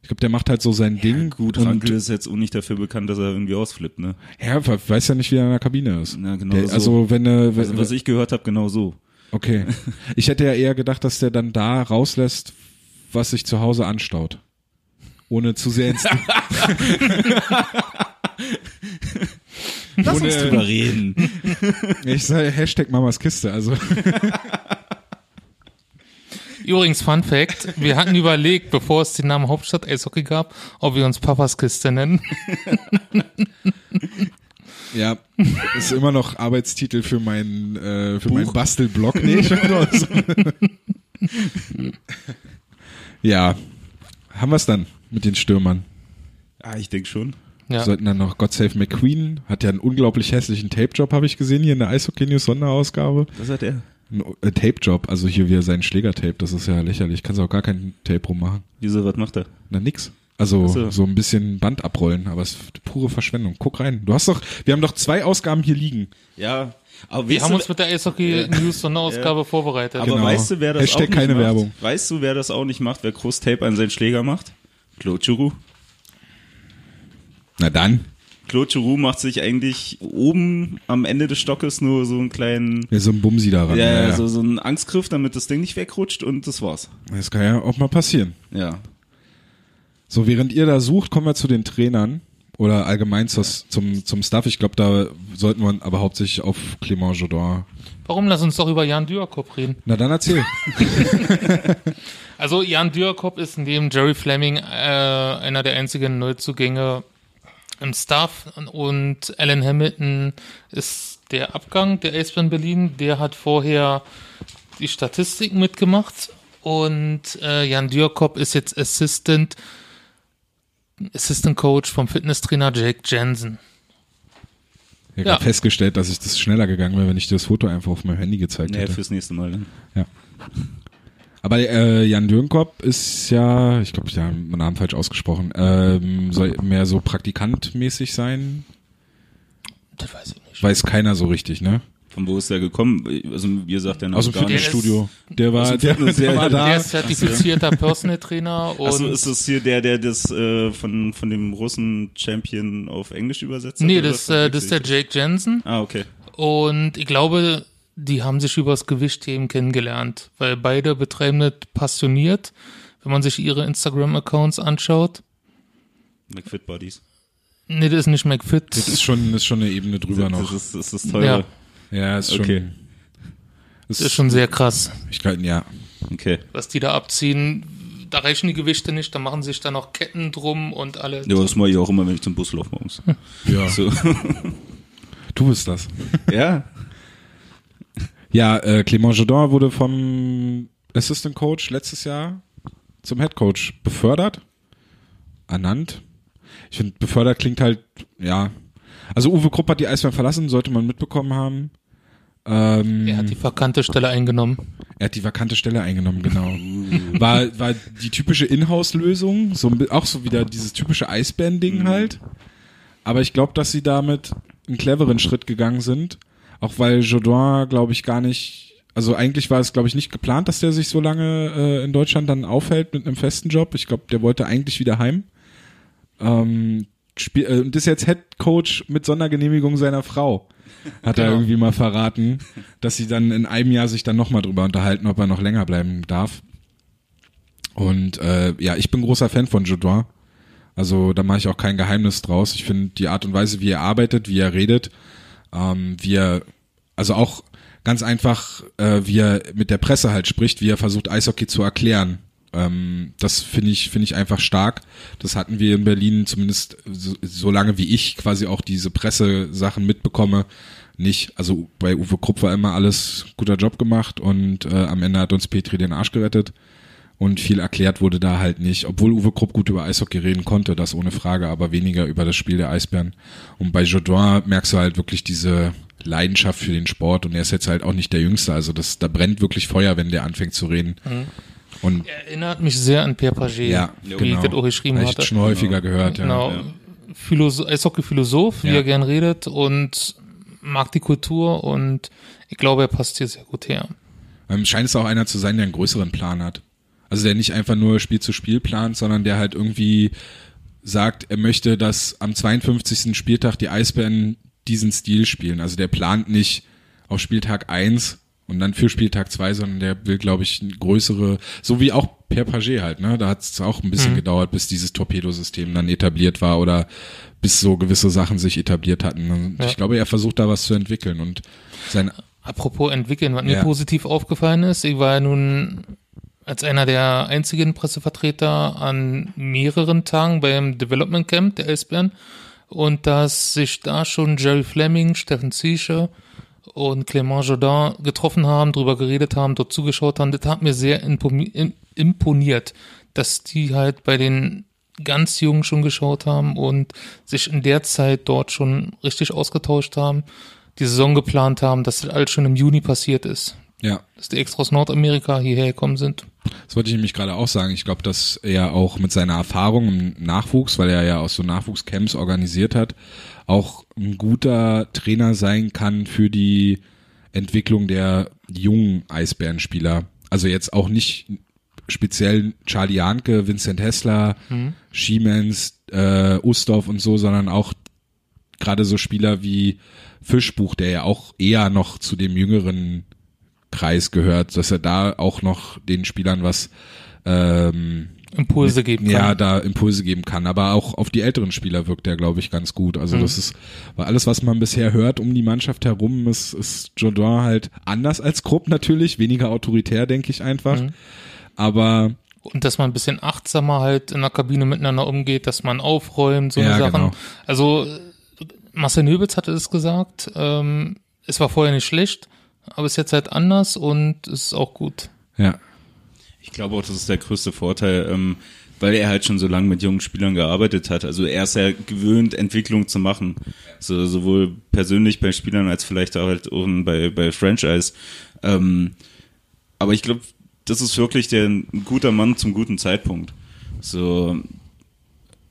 Ich glaube, der macht halt so sein Ding. Gut, und, Rankel ist jetzt auch nicht dafür bekannt, dass er irgendwie ausflippt, ne? Ja, we- weiß ja nicht, wie er in der Kabine ist. Na, genau der, so. Also wenn, wenn Also, was ich gehört habe, genau so. okay. Ich hätte ja eher gedacht, dass der dann da rauslässt, was sich zu Hause anstaut. Ohne zu sehr ins *laughs* Lass Ohne- uns drüber reden. *laughs* Ich sage Hashtag Mamas Kiste, also *laughs* Übrigens, Fun Fact, wir hatten überlegt, bevor es den Namen Hauptstadt Eishockey gab, ob wir uns Papas Kiste nennen. ja, ist immer noch Arbeitstitel für meinen äh, für meinen Bastelblog. Nee, ich nur so. Ja, haben wir es dann mit den Stürmern. Ah, ich denke schon. Wir Ja. sollten dann noch God Save McQueen, hat ja einen unglaublich hässlichen Tape-Job, habe ich gesehen, hier in der Eishockey News Sonderausgabe. Was hat er? Ein äh, Tape-Job, also hier wie er seinen Schlägertape, das ist ja lächerlich. Kannst auch gar kein Tape rummachen. Wieso, was macht er? Na nix. Also so. so. ein bisschen Band abrollen, aber es ist pure Verschwendung. Guck rein. Du hast doch, wir haben doch zwei Ausgaben hier liegen. Ja, aber Wir haben du, uns mit der Eishockey News Sonderausgabe *laughs* vorbereitet. aber Genau. weißt du, wer das Hashtag auch nicht keine macht? Werbung. Weißt du, wer das auch nicht macht, wer Groß-Tape an seinen Schläger macht? Claude Giroux. Na dann. Claude Giroux macht sich eigentlich oben am Ende des Stockes nur so einen kleinen, Ja, so ein Bumsi daran. ja, Ja, ja. So, so einen Angstgriff, damit das Ding nicht wegrutscht und das war's. Das kann ja auch mal passieren. Ja. So, während ihr da sucht, kommen wir zu den Trainern oder allgemeinzus- zum, zum Stuff. Ich glaube, da sollten wir aber hauptsächlich auf Clément Jodin. Warum? Lass uns doch über Jan Dürkop reden. Na dann erzähl. *laughs* Also Jan Dürkop ist neben Jerry Fleming äh, einer der einzigen Neuzugänge im Staff und Alan Hamilton ist der Abgang der Eisbären Berlin. Der hat vorher die Statistiken mitgemacht und äh, Jan Dürkop ist jetzt Assistant Assistant Coach vom Fitnesstrainer Jake Jensen. Ich habe Ja. festgestellt, dass ich das schneller gegangen wäre, wenn ich dir das Foto einfach auf meinem Handy gezeigt Nee, hätte. fürs nächste Mal dann. Ja. Aber äh, Jan Dürnkop ist ja, ich glaube, ich habe meinen Namen falsch ausgesprochen, ähm, soll mehr so praktikantmäßig sein. Das weiß ich nicht. Weiß keiner so richtig, ne? Von wo ist der gekommen? Also, wie sagt der noch Aus dem gar nicht. Fitnessstudio. Der war, dem der, der ja, war ja. da. Der ist zertifizierter Personal Trainer und Achso, ist das hier der, der das äh, von, von dem Russen Champion auf Englisch übersetzt hat? nee, das, was? äh, das ist der Jake Jensen. Ah, okay. Und ich glaube, die haben sich übers Gewichtheben kennengelernt, weil beide betreiben das passioniert. Wenn man sich ihre Instagram-Accounts anschaut, McFit Buddies. nee, das ist nicht McFit. Das ist schon, das ist schon eine Ebene drüber Das noch. ist, das ist teure. Ja. Ja, ist schon. Okay. Ist, Das ist schon sehr krass, Ich kann, ja. Okay. was die da abziehen. Da reichen die Gewichte nicht, da machen sich da noch Ketten drum und alles. Ja, das mache ich auch immer, wenn ich zum Bus laufe morgens. *laughs* ja. So. Du bist das. *laughs* ja. Ja, äh, Clément Jodin wurde vom Assistant Coach letztes Jahr zum Head Coach befördert, ernannt. Ich finde, befördert klingt halt, ja. Also Uwe Krupp hat die Eisbären verlassen, sollte man mitbekommen haben. Ähm, Er hat die vakante Stelle eingenommen. er hat die vakante Stelle eingenommen, genau. War, war die typische Inhouse-Lösung, so, auch so wieder dieses typische Eisbären-Ding halt. Aber ich glaube, dass sie damit einen cleveren Schritt gegangen sind. Auch weil Jodin, glaube ich, gar nicht, also eigentlich war es, glaube ich, nicht geplant, dass der sich so lange äh, in Deutschland dann aufhält mit einem festen Job. Ich glaube, der wollte eigentlich wieder heim. Ähm, spiel, äh, und ist jetzt Head Coach mit Sondergenehmigung seiner Frau. Hat er Genau. irgendwie mal verraten, dass sie dann in einem Jahr sich dann nochmal drüber unterhalten, ob er noch länger bleiben darf. Und äh, ja, ich bin großer Fan von Jodin. Also da mache ich auch kein Geheimnis draus. Ich finde die Art und Weise, wie er arbeitet, wie er redet, ähm, wie er, also auch ganz einfach, äh, wie er mit der Presse halt spricht, wie er versucht, Eishockey zu erklären. Ähm, das finde ich, finde ich einfach stark. Das hatten wir in Berlin zumindest so, so lange wie ich quasi auch diese Pressesachen mitbekomme, nicht. Also bei Uwe Krupp war immer alles guter Job gemacht und äh, am Ende hat uns Petri den Arsch gerettet. Und viel erklärt wurde da halt nicht, obwohl Uwe Krupp gut über Eishockey reden konnte, das ohne Frage, aber weniger über das Spiel der Eisbären. Und bei Jodin merkst du halt wirklich diese Leidenschaft für den Sport und er ist jetzt halt auch nicht der Jüngste, also das, da brennt wirklich Feuer, wenn der anfängt zu reden. Und Erinnert mich sehr an Pierre Paget, ja, wie genau. ich das auch geschrieben hatte. schon häufiger gehört, ja. Genau. Philosoph, Eishockey-Philosoph, wie Ja. er gern redet und mag die Kultur und ich glaube, er passt hier sehr gut her. Ähm, scheint es auch einer zu sein, der einen größeren Plan hat. Also der nicht einfach nur Spiel zu Spiel plant, sondern der halt irgendwie sagt, er möchte, dass am 52. Spieltag die Eisbären diesen Stil spielen. Also der plant nicht auf Spieltag 1 und dann für Spieltag 2, sondern der will, glaube ich, größere, so wie auch Per Paget halt, ne? Da hat es auch ein bisschen gedauert, bis dieses Torpedosystem dann etabliert war oder bis so gewisse Sachen sich etabliert hatten. Und Ja. Ich glaube, er versucht da was zu entwickeln und sein Apropos entwickeln, was mir Ja. positiv aufgefallen ist, ich war ja nun als einer der einzigen Pressevertreter an mehreren Tagen beim Development Camp der Eisbären und dass sich da schon Jerry Fleming, Steffen Ziesche und Clément Jodin getroffen haben, drüber geredet haben, dort zugeschaut haben, das hat mir sehr imponiert, dass die halt bei den ganz jung schon geschaut haben und sich in der Zeit dort schon richtig ausgetauscht haben, die Saison geplant haben, dass das alles schon im Juni passiert ist. Ja. Dass die extra aus Nordamerika hierher gekommen sind. Das wollte ich nämlich gerade auch sagen. Ich glaube, dass er auch mit seiner Erfahrung im Nachwuchs, weil er ja auch so Nachwuchscamps organisiert hat, auch ein guter Trainer sein kann für die Entwicklung der jungen Eisbärenspieler. Also jetzt auch nicht speziell Charlie Janke, Vincent Hessler, mhm. Schiemens, äh, Ustorf und so, sondern auch gerade so Spieler wie Fischbuch, der ja auch eher noch zu dem jüngeren Kreis gehört, dass er da auch noch den Spielern was ähm, Impulse geben kann. Ja, da Impulse geben kann. Aber auch auf die älteren Spieler wirkt er, glaube ich, ganz gut. Also mhm. das ist, weil alles, was man bisher hört um die Mannschaft herum, ist, ist Jordan halt anders als Krupp natürlich, weniger autoritär, denke ich einfach. Mhm. Aber und dass man ein bisschen achtsamer halt in der Kabine miteinander umgeht, dass man aufräumt, so ja, Sachen. Genau. Also Marcel Nöbels hatte es gesagt, ähm, es war vorher nicht schlecht, aber es ist jetzt halt anders und es ist auch gut. Ja. Ich glaube auch, das ist der größte Vorteil, ähm, weil er halt schon so lange mit jungen Spielern gearbeitet hat. Also er ist ja gewöhnt, Entwicklung zu machen. So, sowohl persönlich bei Spielern als vielleicht auch halt auch bei, bei Franchise. Ähm, aber ich glaube, das ist wirklich der, ein guter Mann zum guten Zeitpunkt. So,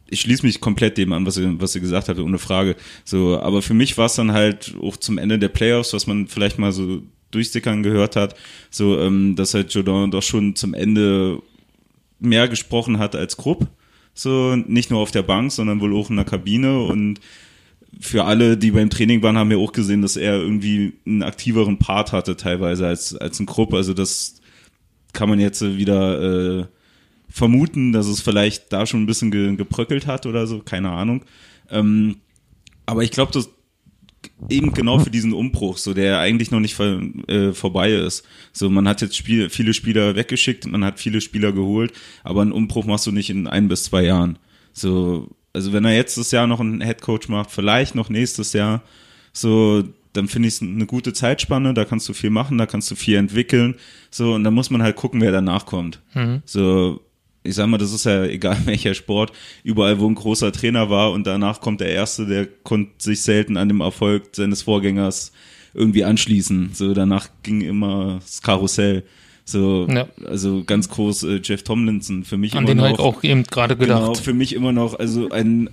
ich schließe mich komplett dem an, was ihr, was ihr gesagt habt, ohne Frage. So, aber für mich war es dann halt auch zum Ende der Playoffs, was man vielleicht mal so durchstickern gehört hat, so, ähm, dass halt Jordan doch schon zum Ende mehr gesprochen hat als Krupp. So, nicht nur auf der Bank, sondern wohl auch in der Kabine und für alle, die beim Training waren, haben wir auch gesehen, dass er irgendwie einen aktiveren Part hatte teilweise als, als ein Krupp. Also das kann man jetzt wieder äh, vermuten, dass es vielleicht da schon ein bisschen ge gebröckelt hat oder so, keine Ahnung. Ähm, aber ich glaube, dass eben genau für diesen Umbruch, so der eigentlich noch nicht vor, äh, vorbei ist. So, man hat jetzt Spiel, viele Spieler weggeschickt, man hat viele Spieler geholt, aber einen Umbruch machst du nicht in ein bis zwei Jahren. So, also wenn er jetzt das Jahr noch einen Headcoach macht, vielleicht noch nächstes Jahr, so, dann finde ich es eine gute Zeitspanne, da kannst du viel machen, da kannst du viel entwickeln, so, und dann muss man halt gucken, wer danach kommt. Mhm. So, ich sag mal, das ist ja *laughs* egal welcher Sport, überall wo ein großer Trainer war und danach kommt der Erste, der konnte sich selten an dem Erfolg seines Vorgängers irgendwie anschließen. So danach ging immer das Karussell. So, ja. also ganz groß äh, Jeff Tomlinson für mich An immer den noch. auch eben gerade gedacht. Genau, für mich immer noch, also ein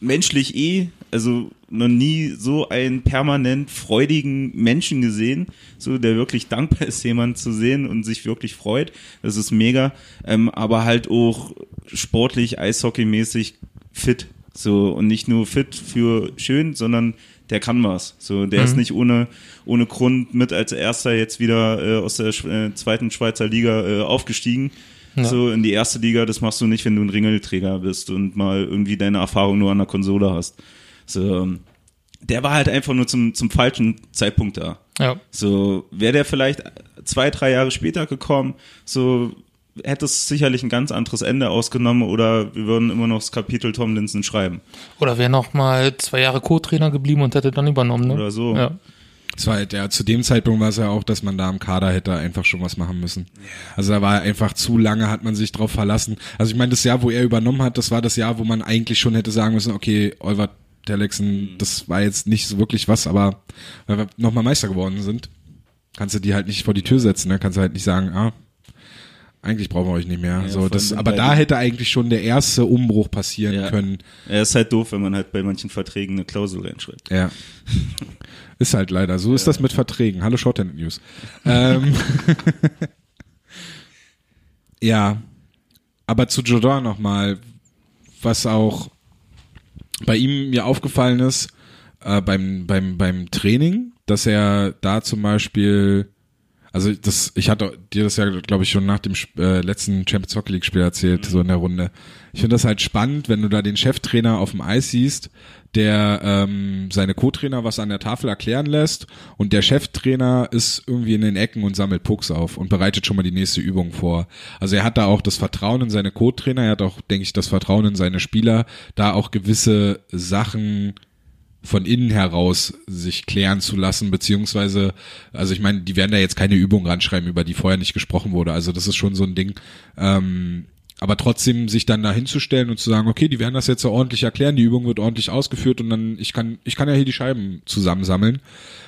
menschlich eh, also noch nie so einen permanent freudigen Menschen gesehen, so der wirklich dankbar ist, jemanden zu sehen und sich wirklich freut. Das ist mega, ähm, aber halt auch sportlich, eishockeymäßig fit. So, und nicht nur fit für schön, sondern der kann was. So, der mhm. ist nicht ohne, ohne Grund mit als erster jetzt wieder äh, aus der äh, zweiten Schweizer Liga äh, aufgestiegen. Ja. So in die erste Liga, das machst du nicht, wenn du ein Ringelträger bist und mal irgendwie deine Erfahrung nur an der Konsole hast. So, ähm, der war halt einfach nur zum, zum falschen Zeitpunkt da. Ja. So, wäre der vielleicht zwei, drei Jahre später gekommen, so hätte es sicherlich ein ganz anderes Ende ausgenommen oder wir würden immer noch das Kapitel Tomlinson schreiben. Oder wäre noch mal zwei Jahre Co-Trainer geblieben und hätte dann übernommen, ne? Oder so. Ja. Es war halt, ja, zu dem Zeitpunkt war es ja auch, dass man da im Kader hätte einfach schon was machen müssen. Also da war einfach zu lange, hat man sich drauf verlassen. Also ich meine, das Jahr, wo er übernommen hat, das war das Jahr, wo man eigentlich schon hätte sagen müssen, okay, Oliver Mhm. das war jetzt nicht so wirklich was, aber weil wir nochmal Meister geworden sind, kannst du die halt nicht vor die Tür setzen, ne? Kannst du halt nicht sagen, ah, eigentlich brauchen wir euch nicht mehr. Ja, so, das, aber da hätte eigentlich schon der erste Umbruch passieren ja. können. Er ist halt doof, wenn man halt bei manchen Verträgen eine Klausel reinschreibt. Ja. *laughs* ist halt leider. So ist das mit Verträgen. Hallo Shorthand News. *laughs* ähm, *laughs* ja. Aber zu Jordan nochmal, was auch bei ihm mir aufgefallen ist, äh, beim, beim, beim Training, dass er da zum Beispiel also das, ich hatte dir das ja, glaube ich, schon nach dem äh, letzten Champions Hockey League Spiel erzählt, mhm. so in der Runde. Ich finde das halt spannend, wenn du da den Cheftrainer auf dem Eis siehst, der ähm, seine Co-Trainer was an der Tafel erklären lässt und der Cheftrainer ist irgendwie in den Ecken und sammelt Pucks auf und bereitet schon mal die nächste Übung vor. Also er hat da auch das Vertrauen in seine Co-Trainer, er hat auch, denke ich, das Vertrauen in seine Spieler, da auch gewisse Sachen von innen heraus sich klären zu lassen, beziehungsweise, also ich meine, die werden da jetzt keine Übung ranschreiben, über die vorher nicht gesprochen wurde. Also das ist schon so ein Ding. Ähm, aber trotzdem sich dann da hinzustellen und zu sagen, okay, die werden das jetzt so ordentlich erklären, die Übung wird ordentlich ausgeführt und dann, ich kann, ich kann ja hier die Scheiben zusammensammeln.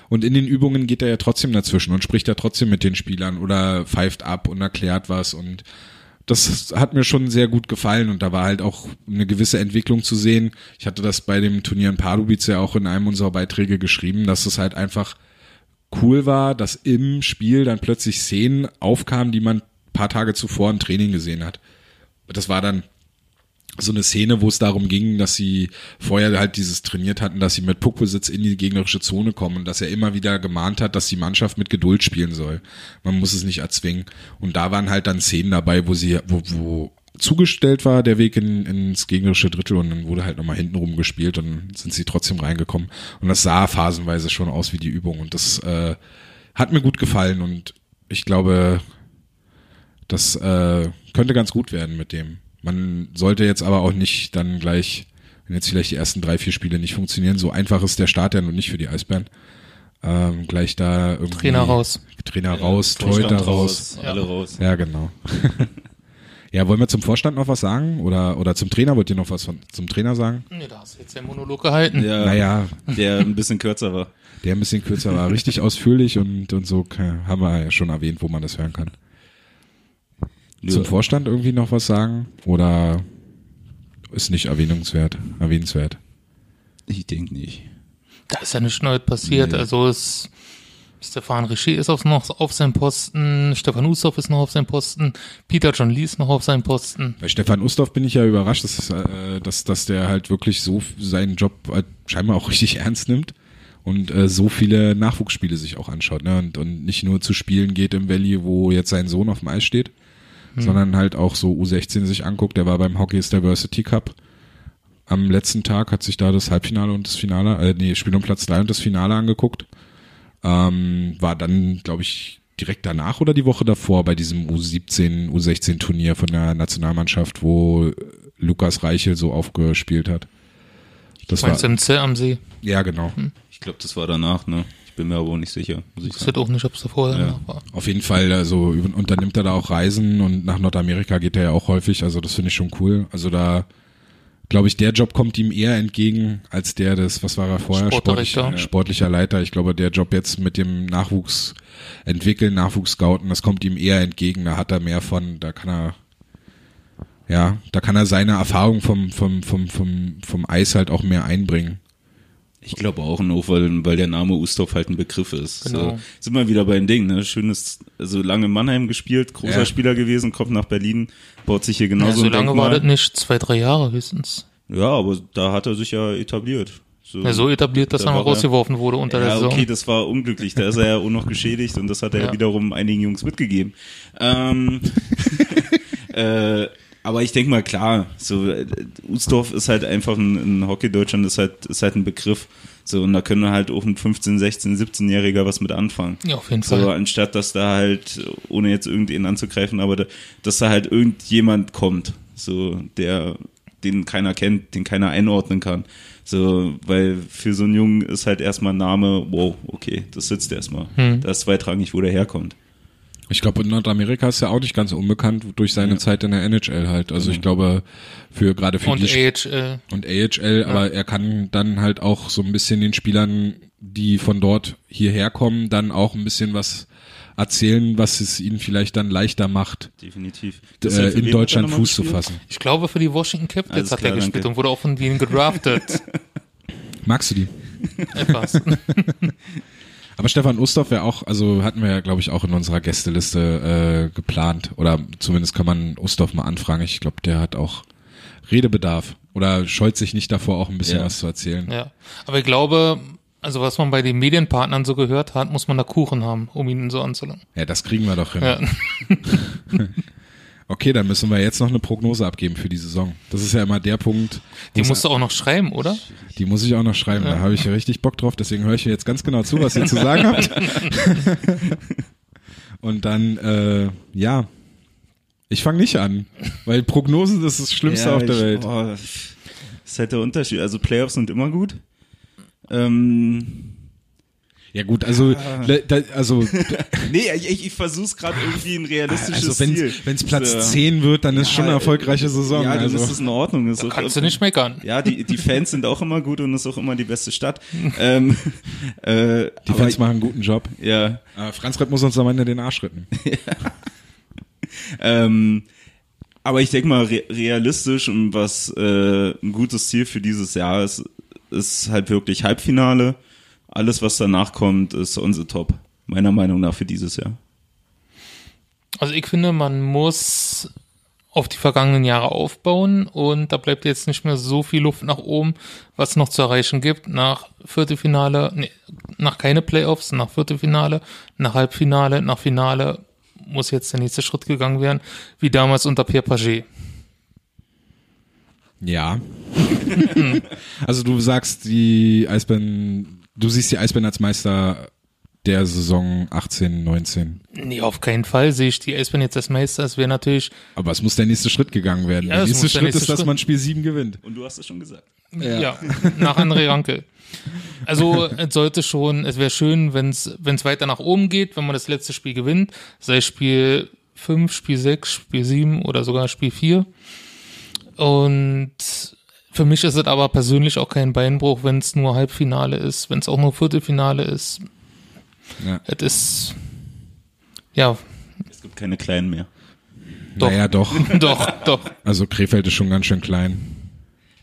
Und in den Übungen geht er ja trotzdem dazwischen und spricht ja trotzdem mit den Spielern oder pfeift ab und erklärt was und das hat mir schon sehr gut gefallen und da war halt auch eine gewisse Entwicklung zu sehen. Ich hatte das bei dem Turnier in Pardubice ja auch in einem unserer Beiträge geschrieben, dass es halt einfach cool war, dass im Spiel dann plötzlich Szenen aufkamen, die man paar Tage zuvor im Training gesehen hat. Das war dann so eine Szene, wo es darum ging, dass sie vorher halt dieses trainiert hatten, dass sie mit Puckbesitz in die gegnerische Zone kommen und dass er immer wieder gemahnt hat, dass die Mannschaft mit Geduld spielen soll. Man muss es nicht erzwingen. Und da waren halt dann Szenen dabei, wo sie, wo, wo zugestellt war der Weg in, ins gegnerische Drittel und dann wurde halt nochmal hintenrum gespielt und sind sie trotzdem reingekommen. Und das sah phasenweise schon aus wie die Übung und das äh, hat mir gut gefallen und ich glaube, das äh, könnte ganz gut werden mit dem. Man sollte jetzt aber auch nicht dann gleich, wenn jetzt vielleicht die ersten drei, vier Spiele nicht funktionieren, so einfach ist der Start ja nun nicht für die Eisbären. Ähm, gleich da irgendwie Trainer raus. Trainer raus, Torhüter raus. Alle raus. Ja, genau. *laughs* ja, wollen wir zum Vorstand noch was sagen? Oder, oder zum Trainer? Wollt ihr noch was von, zum Trainer sagen? Nee, da hast du jetzt den Monolog gehalten. Ja, Naja, der ein bisschen kürzer war. der ein bisschen kürzer war, richtig ausführlich und, und so kann- haben wir ja schon erwähnt, wo man das hören kann. Zum Vorstand irgendwie noch was sagen? Oder ist nicht erwähnungswert, erwähnenswert? Ich denke nicht. Da ist ja nichts Neues passiert. Nee. Also es Stefan Richer ist auf, noch auf seinem Posten, Stefan Ustorf ist noch auf seinem Posten, Peter John Lee ist noch auf seinem Posten. Bei Stefan Ustorf bin ich ja überrascht, dass, äh, dass, dass der halt wirklich so seinen Job halt scheinbar auch *laughs* richtig ernst nimmt und äh, so viele Nachwuchsspiele sich auch anschaut ne? und, und nicht nur zu Spielen geht im Valley, wo jetzt sein Sohn auf dem Eis steht, sondern halt auch so U16 sich anguckt. Der war beim Hockey's Diversity Cup am letzten Tag, hat sich da das Halbfinale und das Finale, äh, nee, Spiel um Platz drei und das Finale angeguckt. Ähm, war dann, glaube ich, direkt danach oder die Woche davor bei diesem U17, U16 Turnier von der Nationalmannschaft, wo Lukas Reichel so aufgespielt hat. Das Meinst du war, im Zell am See? ja, genau. Ich glaube, das war danach, ne? Ich bin mir aber auch nicht sicher, muss ich weiß auch nicht, ob es da vorher Ja. war. Auf jeden Fall, also unternimmt er da auch Reisen und nach Nordamerika geht er ja auch häufig, also das finde ich schon cool. Also da glaube ich, der Job kommt ihm eher entgegen als der des, was war er vorher? Sportdirektor. Sportlich, sportlicher Leiter. Ich glaube, der Job jetzt mit dem Nachwuchs entwickeln, Nachwuchs scouten, das kommt ihm eher entgegen. Da hat er mehr von, da kann er, ja, da kann er seine Erfahrung vom, vom, vom, vom, vom Eis halt auch mehr einbringen. Ich glaube auch noch, weil, weil der Name Ustorf halt ein Begriff ist. Genau. So, sind wir wieder beim Ding, ne? Schönes, also lange Mannheim gespielt, großer Ja. Spieler gewesen, kommt nach Berlin, baut sich hier Ja, genauso so ein lange Denkmal. war das nicht, zwei, drei Jahre höchstens. Ja, aber da hat er sich ja etabliert. So, Ja, so etabliert, dass Da er mal rausgeworfen wurde unter der ja, Saison. okay, das war unglücklich. Da ist er ja auch noch geschädigt und das hat er ja. Ja. wiederum einigen Jungs mitgegeben. Ähm, *laughs* äh, aber ich denke mal, klar, so äh, Usdorf ist halt einfach ein, ein Hockey Deutschland ist halt ist halt ein Begriff. So und da können halt auch ein 15, 16, 17-Jähriger was mit anfangen. Ja, auf jeden So, Fall. anstatt dass da halt, ohne jetzt irgendwen anzugreifen, aber da, dass da halt irgendjemand kommt, so, der, den keiner kennt, den keiner einordnen kann. So, weil für so einen Jungen ist halt erstmal ein Name, wow, okay, das sitzt erstmal. Hm. Das ist zweitrangig, wo der herkommt. Ich glaube, in Nordamerika ist er auch nicht ganz unbekannt durch seine Ja. Zeit in der NHL halt. Also ich glaube, für gerade für Und die AHL. und AHL, aber er kann dann halt auch so ein bisschen den Spielern, die von dort hierher kommen, dann auch ein bisschen was erzählen, was es ihnen vielleicht dann leichter macht, Definitiv. äh, in Deutschland Fuß zu fassen. Ich glaube, für die Washington Capitals Alles hat klar, er gespielt danke. und wurde auch von denen gedraftet. Magst du die? Etwas. *laughs* Aber Stefan Ustorf wäre auch, also hatten wir ja, glaube ich, auch in unserer Gästeliste äh, geplant. Oder zumindest kann man Ustorf mal anfragen. Ich glaube, der hat auch Redebedarf. Oder scheut sich nicht davor, auch ein bisschen Ja. was zu erzählen. ja. Aber ich glaube, also was man bei den Medienpartnern so gehört hat, muss man da Kuchen haben, um ihn so anzulangen. Ja, das kriegen wir doch hin. Ja. *laughs* Okay, dann müssen wir jetzt noch eine Prognose abgeben für die Saison. Das ist ja immer der Punkt. Die musst du auch noch schreiben, oder? die muss ich auch noch schreiben. Da habe ich ja richtig Bock drauf. Deswegen höre ich jetzt ganz genau zu, was ihr zu sagen habt. *laughs* Und dann, äh, ja, ich fange nicht an, weil Prognosen das ist das Schlimmste Ja, auf der ich, Welt. Oh, das ist halt der Unterschied. Also Playoffs sind immer gut. Ähm, Ja gut, also, da, also, *laughs* Nee, ich, ich versuch's gerade irgendwie ein realistisches also wenn Ziel. es Platz So. 10 wird, dann ist schon eine erfolgreiche Saison. Ja, dann also. ist es in Ordnung. Ist auch, Kannst du nicht meckern. ja, die, die Fans sind auch immer gut und ist auch immer die beste Stadt. *laughs* ähm, äh, Die Fans machen einen guten Job. Ja, Äh, Franz Rett muss uns am Ende den Arsch retten. *laughs* ähm, aber ich denke mal, re realistisch und was äh, ein gutes Ziel für dieses Jahr ist, ist halt wirklich Halbfinale. Alles, was danach kommt, ist unsere Top. Meiner Meinung nach für dieses Jahr. Also ich finde, man muss auf die vergangenen Jahre aufbauen und da bleibt jetzt nicht mehr so viel Luft nach oben, was noch zu erreichen gibt. Nach Viertelfinale, nee, nach keine Playoffs, nach Viertelfinale, nach Halbfinale, nach Finale muss jetzt der nächste Schritt gegangen werden, wie damals unter Pierre Paget. Ja. *laughs* also du sagst, die Eisbären, du siehst die Eisbären als Meister der Saison 18, 19. Nee, auf keinen Fall sehe ich die Eisbären jetzt als Meister. Es wäre natürlich, Aber es muss der nächste Schritt gegangen werden. Ja, der nächste muss der Schritt nächste ist, dass Schritt. man Spiel 7 gewinnt. Und du hast es schon gesagt. ja, nach André Rankel. Also es sollte schon, es wäre schön, wenn es wenn es weiter nach oben geht, wenn man das letzte Spiel gewinnt, sei Spiel 5, Spiel 6, Spiel 7 oder sogar Spiel 4. Und für mich ist es aber persönlich auch kein Beinbruch, wenn es nur Halbfinale ist, wenn es auch nur Viertelfinale ist. Ja. Es ist, ja, Es gibt keine Kleinen mehr. Doch. Naja, doch. *laughs* doch, doch, Also Krefeld ist schon ganz schön klein.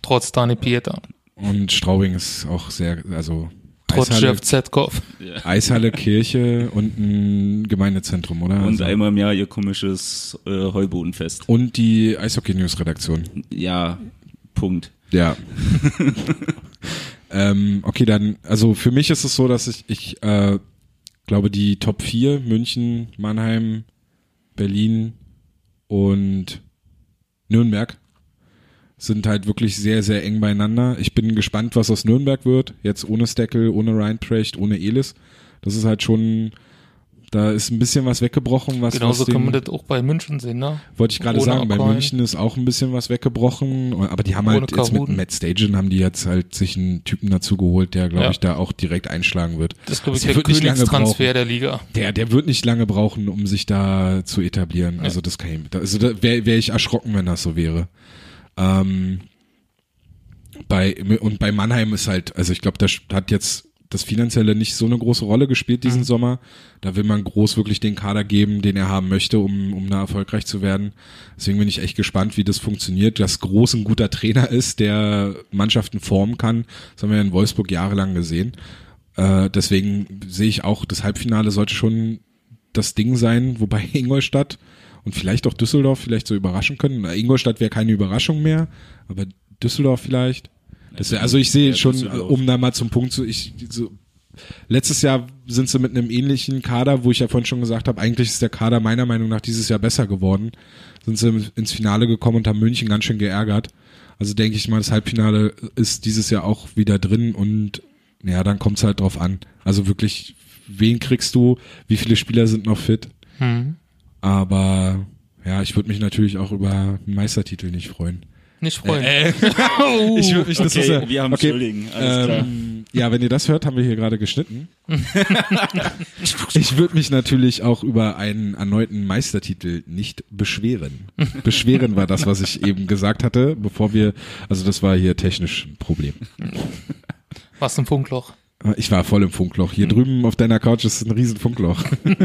trotz Dani Pieta, Und Straubing ist auch sehr, also trotz Eishalle, Jeff Zetkov. Eishalle, Kirche und ein Gemeindezentrum, oder? Und also. einmal im Jahr ihr komisches äh, Heubodenfest. und die Eishockey-News-Redaktion. Ja, Punkt. Ja. *laughs* ähm, okay, dann, also für mich ist es so, dass ich, ich äh, glaube, die Top 4, München, Mannheim, Berlin und Nürnberg, sind halt wirklich sehr, sehr eng beieinander. Ich bin gespannt, was aus Nürnberg wird. Jetzt ohne Steckel, ohne Reinprecht, ohne Elis. Das ist halt schon, da ist ein bisschen was weggebrochen, was Genauso was können wir das auch bei München sehen, ne? wollte ich gerade sagen, bei. München ist auch ein bisschen was weggebrochen, aber die haben halt jetzt mit. Matt Stagen haben die jetzt halt sich einen Typen dazu geholt, der glaube Ja. ich da auch direkt einschlagen wird. Das ist, glaube ich, Der der Königstransfer der Liga. Der, der wird nicht lange brauchen, um sich da zu etablieren. Also das kann ich, da- also da wäre wär ich erschrocken, wenn das so wäre. Ähm, bei und bei Mannheim ist halt, also ich glaube, das hat jetzt das Finanzielle nicht so eine große Rolle gespielt diesen Sommer. Da will man groß wirklich den Kader geben, den er haben möchte, um, um da erfolgreich zu werden. Deswegen bin ich echt gespannt, wie das funktioniert. Dass Groß ein guter Trainer ist, der Mannschaften formen kann. Das haben wir in Wolfsburg jahrelang gesehen. Äh, deswegen sehe ich auch, das Halbfinale sollte schon das Ding sein, wobei *laughs* Ingolstadt und vielleicht auch Düsseldorf vielleicht so überraschen können. Ingolstadt wäre keine Überraschung mehr, aber Düsseldorf vielleicht. Das wär, also ich sehe Ja, schon, um da mal zum Punkt zu, ich so, letztes Jahr sind sie mit einem ähnlichen Kader, wo ich ja vorhin schon gesagt habe, eigentlich ist der Kader meiner Meinung nach dieses Jahr besser geworden. Sind sie ins Finale gekommen und haben München ganz schön geärgert. Also denke ich mal, das Halbfinale ist dieses Jahr auch wieder drin und ja, dann kommt es halt drauf an. Also wirklich, wen kriegst du? Wie viele Spieler sind noch fit? Hm. Aber ja, ich würde mich natürlich auch über einen Meistertitel nicht freuen. Nicht freuen. *laughs* Ich würde mich, das Okay, ist ja, wir haben okay, Entschuldigen, alles klar. ähm, ja, wenn ihr das hört, haben wir hier gerade geschnitten. ich würde mich natürlich auch über einen erneuten Meistertitel nicht beschweren. Beschweren war das, was ich eben gesagt hatte, bevor wir, also das war hier technisch ein Problem. Was ein Funkloch. Ich war voll im Funkloch. Hier drüben auf deiner Couch ist ein riesen Funkloch. *laughs*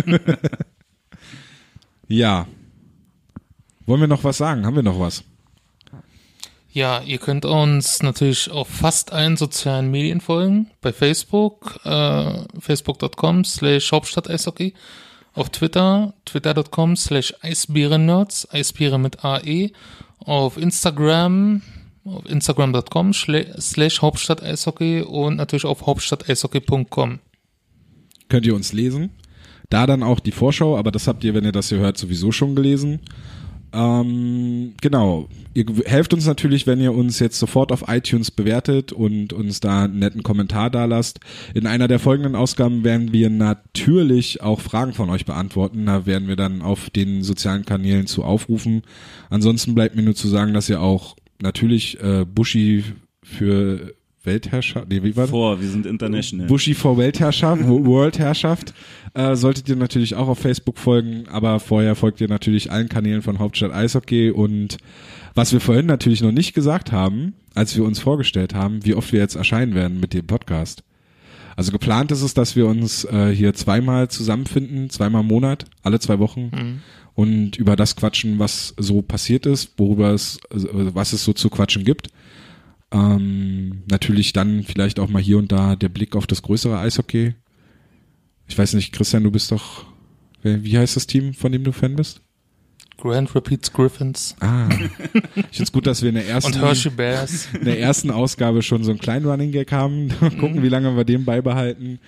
ja. Wollen wir noch was sagen? Haben wir noch was? Ja, ihr könnt uns natürlich auf fast allen sozialen Medien folgen. Bei Facebook, äh, facebook.com slash Hauptstadt-Eishockey. Auf Twitter, twitter.com slash Eisbärennerds, Eisbären mit AE. Auf Instagram, auf instagram.com slash Hauptstadt-Eishockey und natürlich auf hauptstadteishockey.com. könnt ihr uns lesen. Da dann auch die Vorschau, aber das habt ihr, wenn ihr das hier hört, sowieso schon gelesen. Ähm, genau. Ihr helft uns natürlich, wenn ihr uns jetzt sofort auf iTunes bewertet und uns da einen netten Kommentar da lasst. In einer der folgenden Ausgaben werden wir natürlich auch Fragen von euch beantworten. Da werden wir dann auf den sozialen Kanälen zu aufrufen. Ansonsten bleibt mir nur zu sagen, dass ihr auch natürlich äh, Buschi für Weltherrschaft, nee, wie war das? Vor, wir sind international. Buschi vor Weltherrschaft, *laughs* Wo- Worldherrschaft, äh, solltet ihr natürlich auch auf Facebook folgen, aber vorher folgt ihr natürlich allen Kanälen von Hauptstadt Eishockey und was wir vorhin natürlich noch nicht gesagt haben, als wir uns vorgestellt haben, wie oft wir jetzt erscheinen werden mit dem Podcast. Also geplant ist es, dass wir uns äh, hier zweimal zusammenfinden, zweimal im Monat, alle zwei Wochen und über das quatschen, was so passiert ist, worüber es, äh, was es so zu quatschen gibt. Ähm, natürlich dann vielleicht auch mal hier und da der Blick auf das größere Eishockey. Ich weiß nicht, Christian, du bist doch, wie heißt das Team, von dem du Fan bist? Grand Rapids Griffins Ah, ich finde es gut, dass wir in der ersten, und Hershey Bears. *laughs* in der ersten Ausgabe schon so einen kleinen Running Gag haben. *laughs* Mal Gucken, wie lange wir den beibehalten.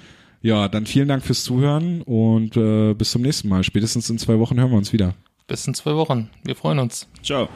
Ja, dann vielen Dank fürs Zuhören und äh, bis zum nächsten Mal. Spätestens in zwei Wochen hören wir uns wieder. Bis in zwei Wochen. Wir freuen uns. Ciao.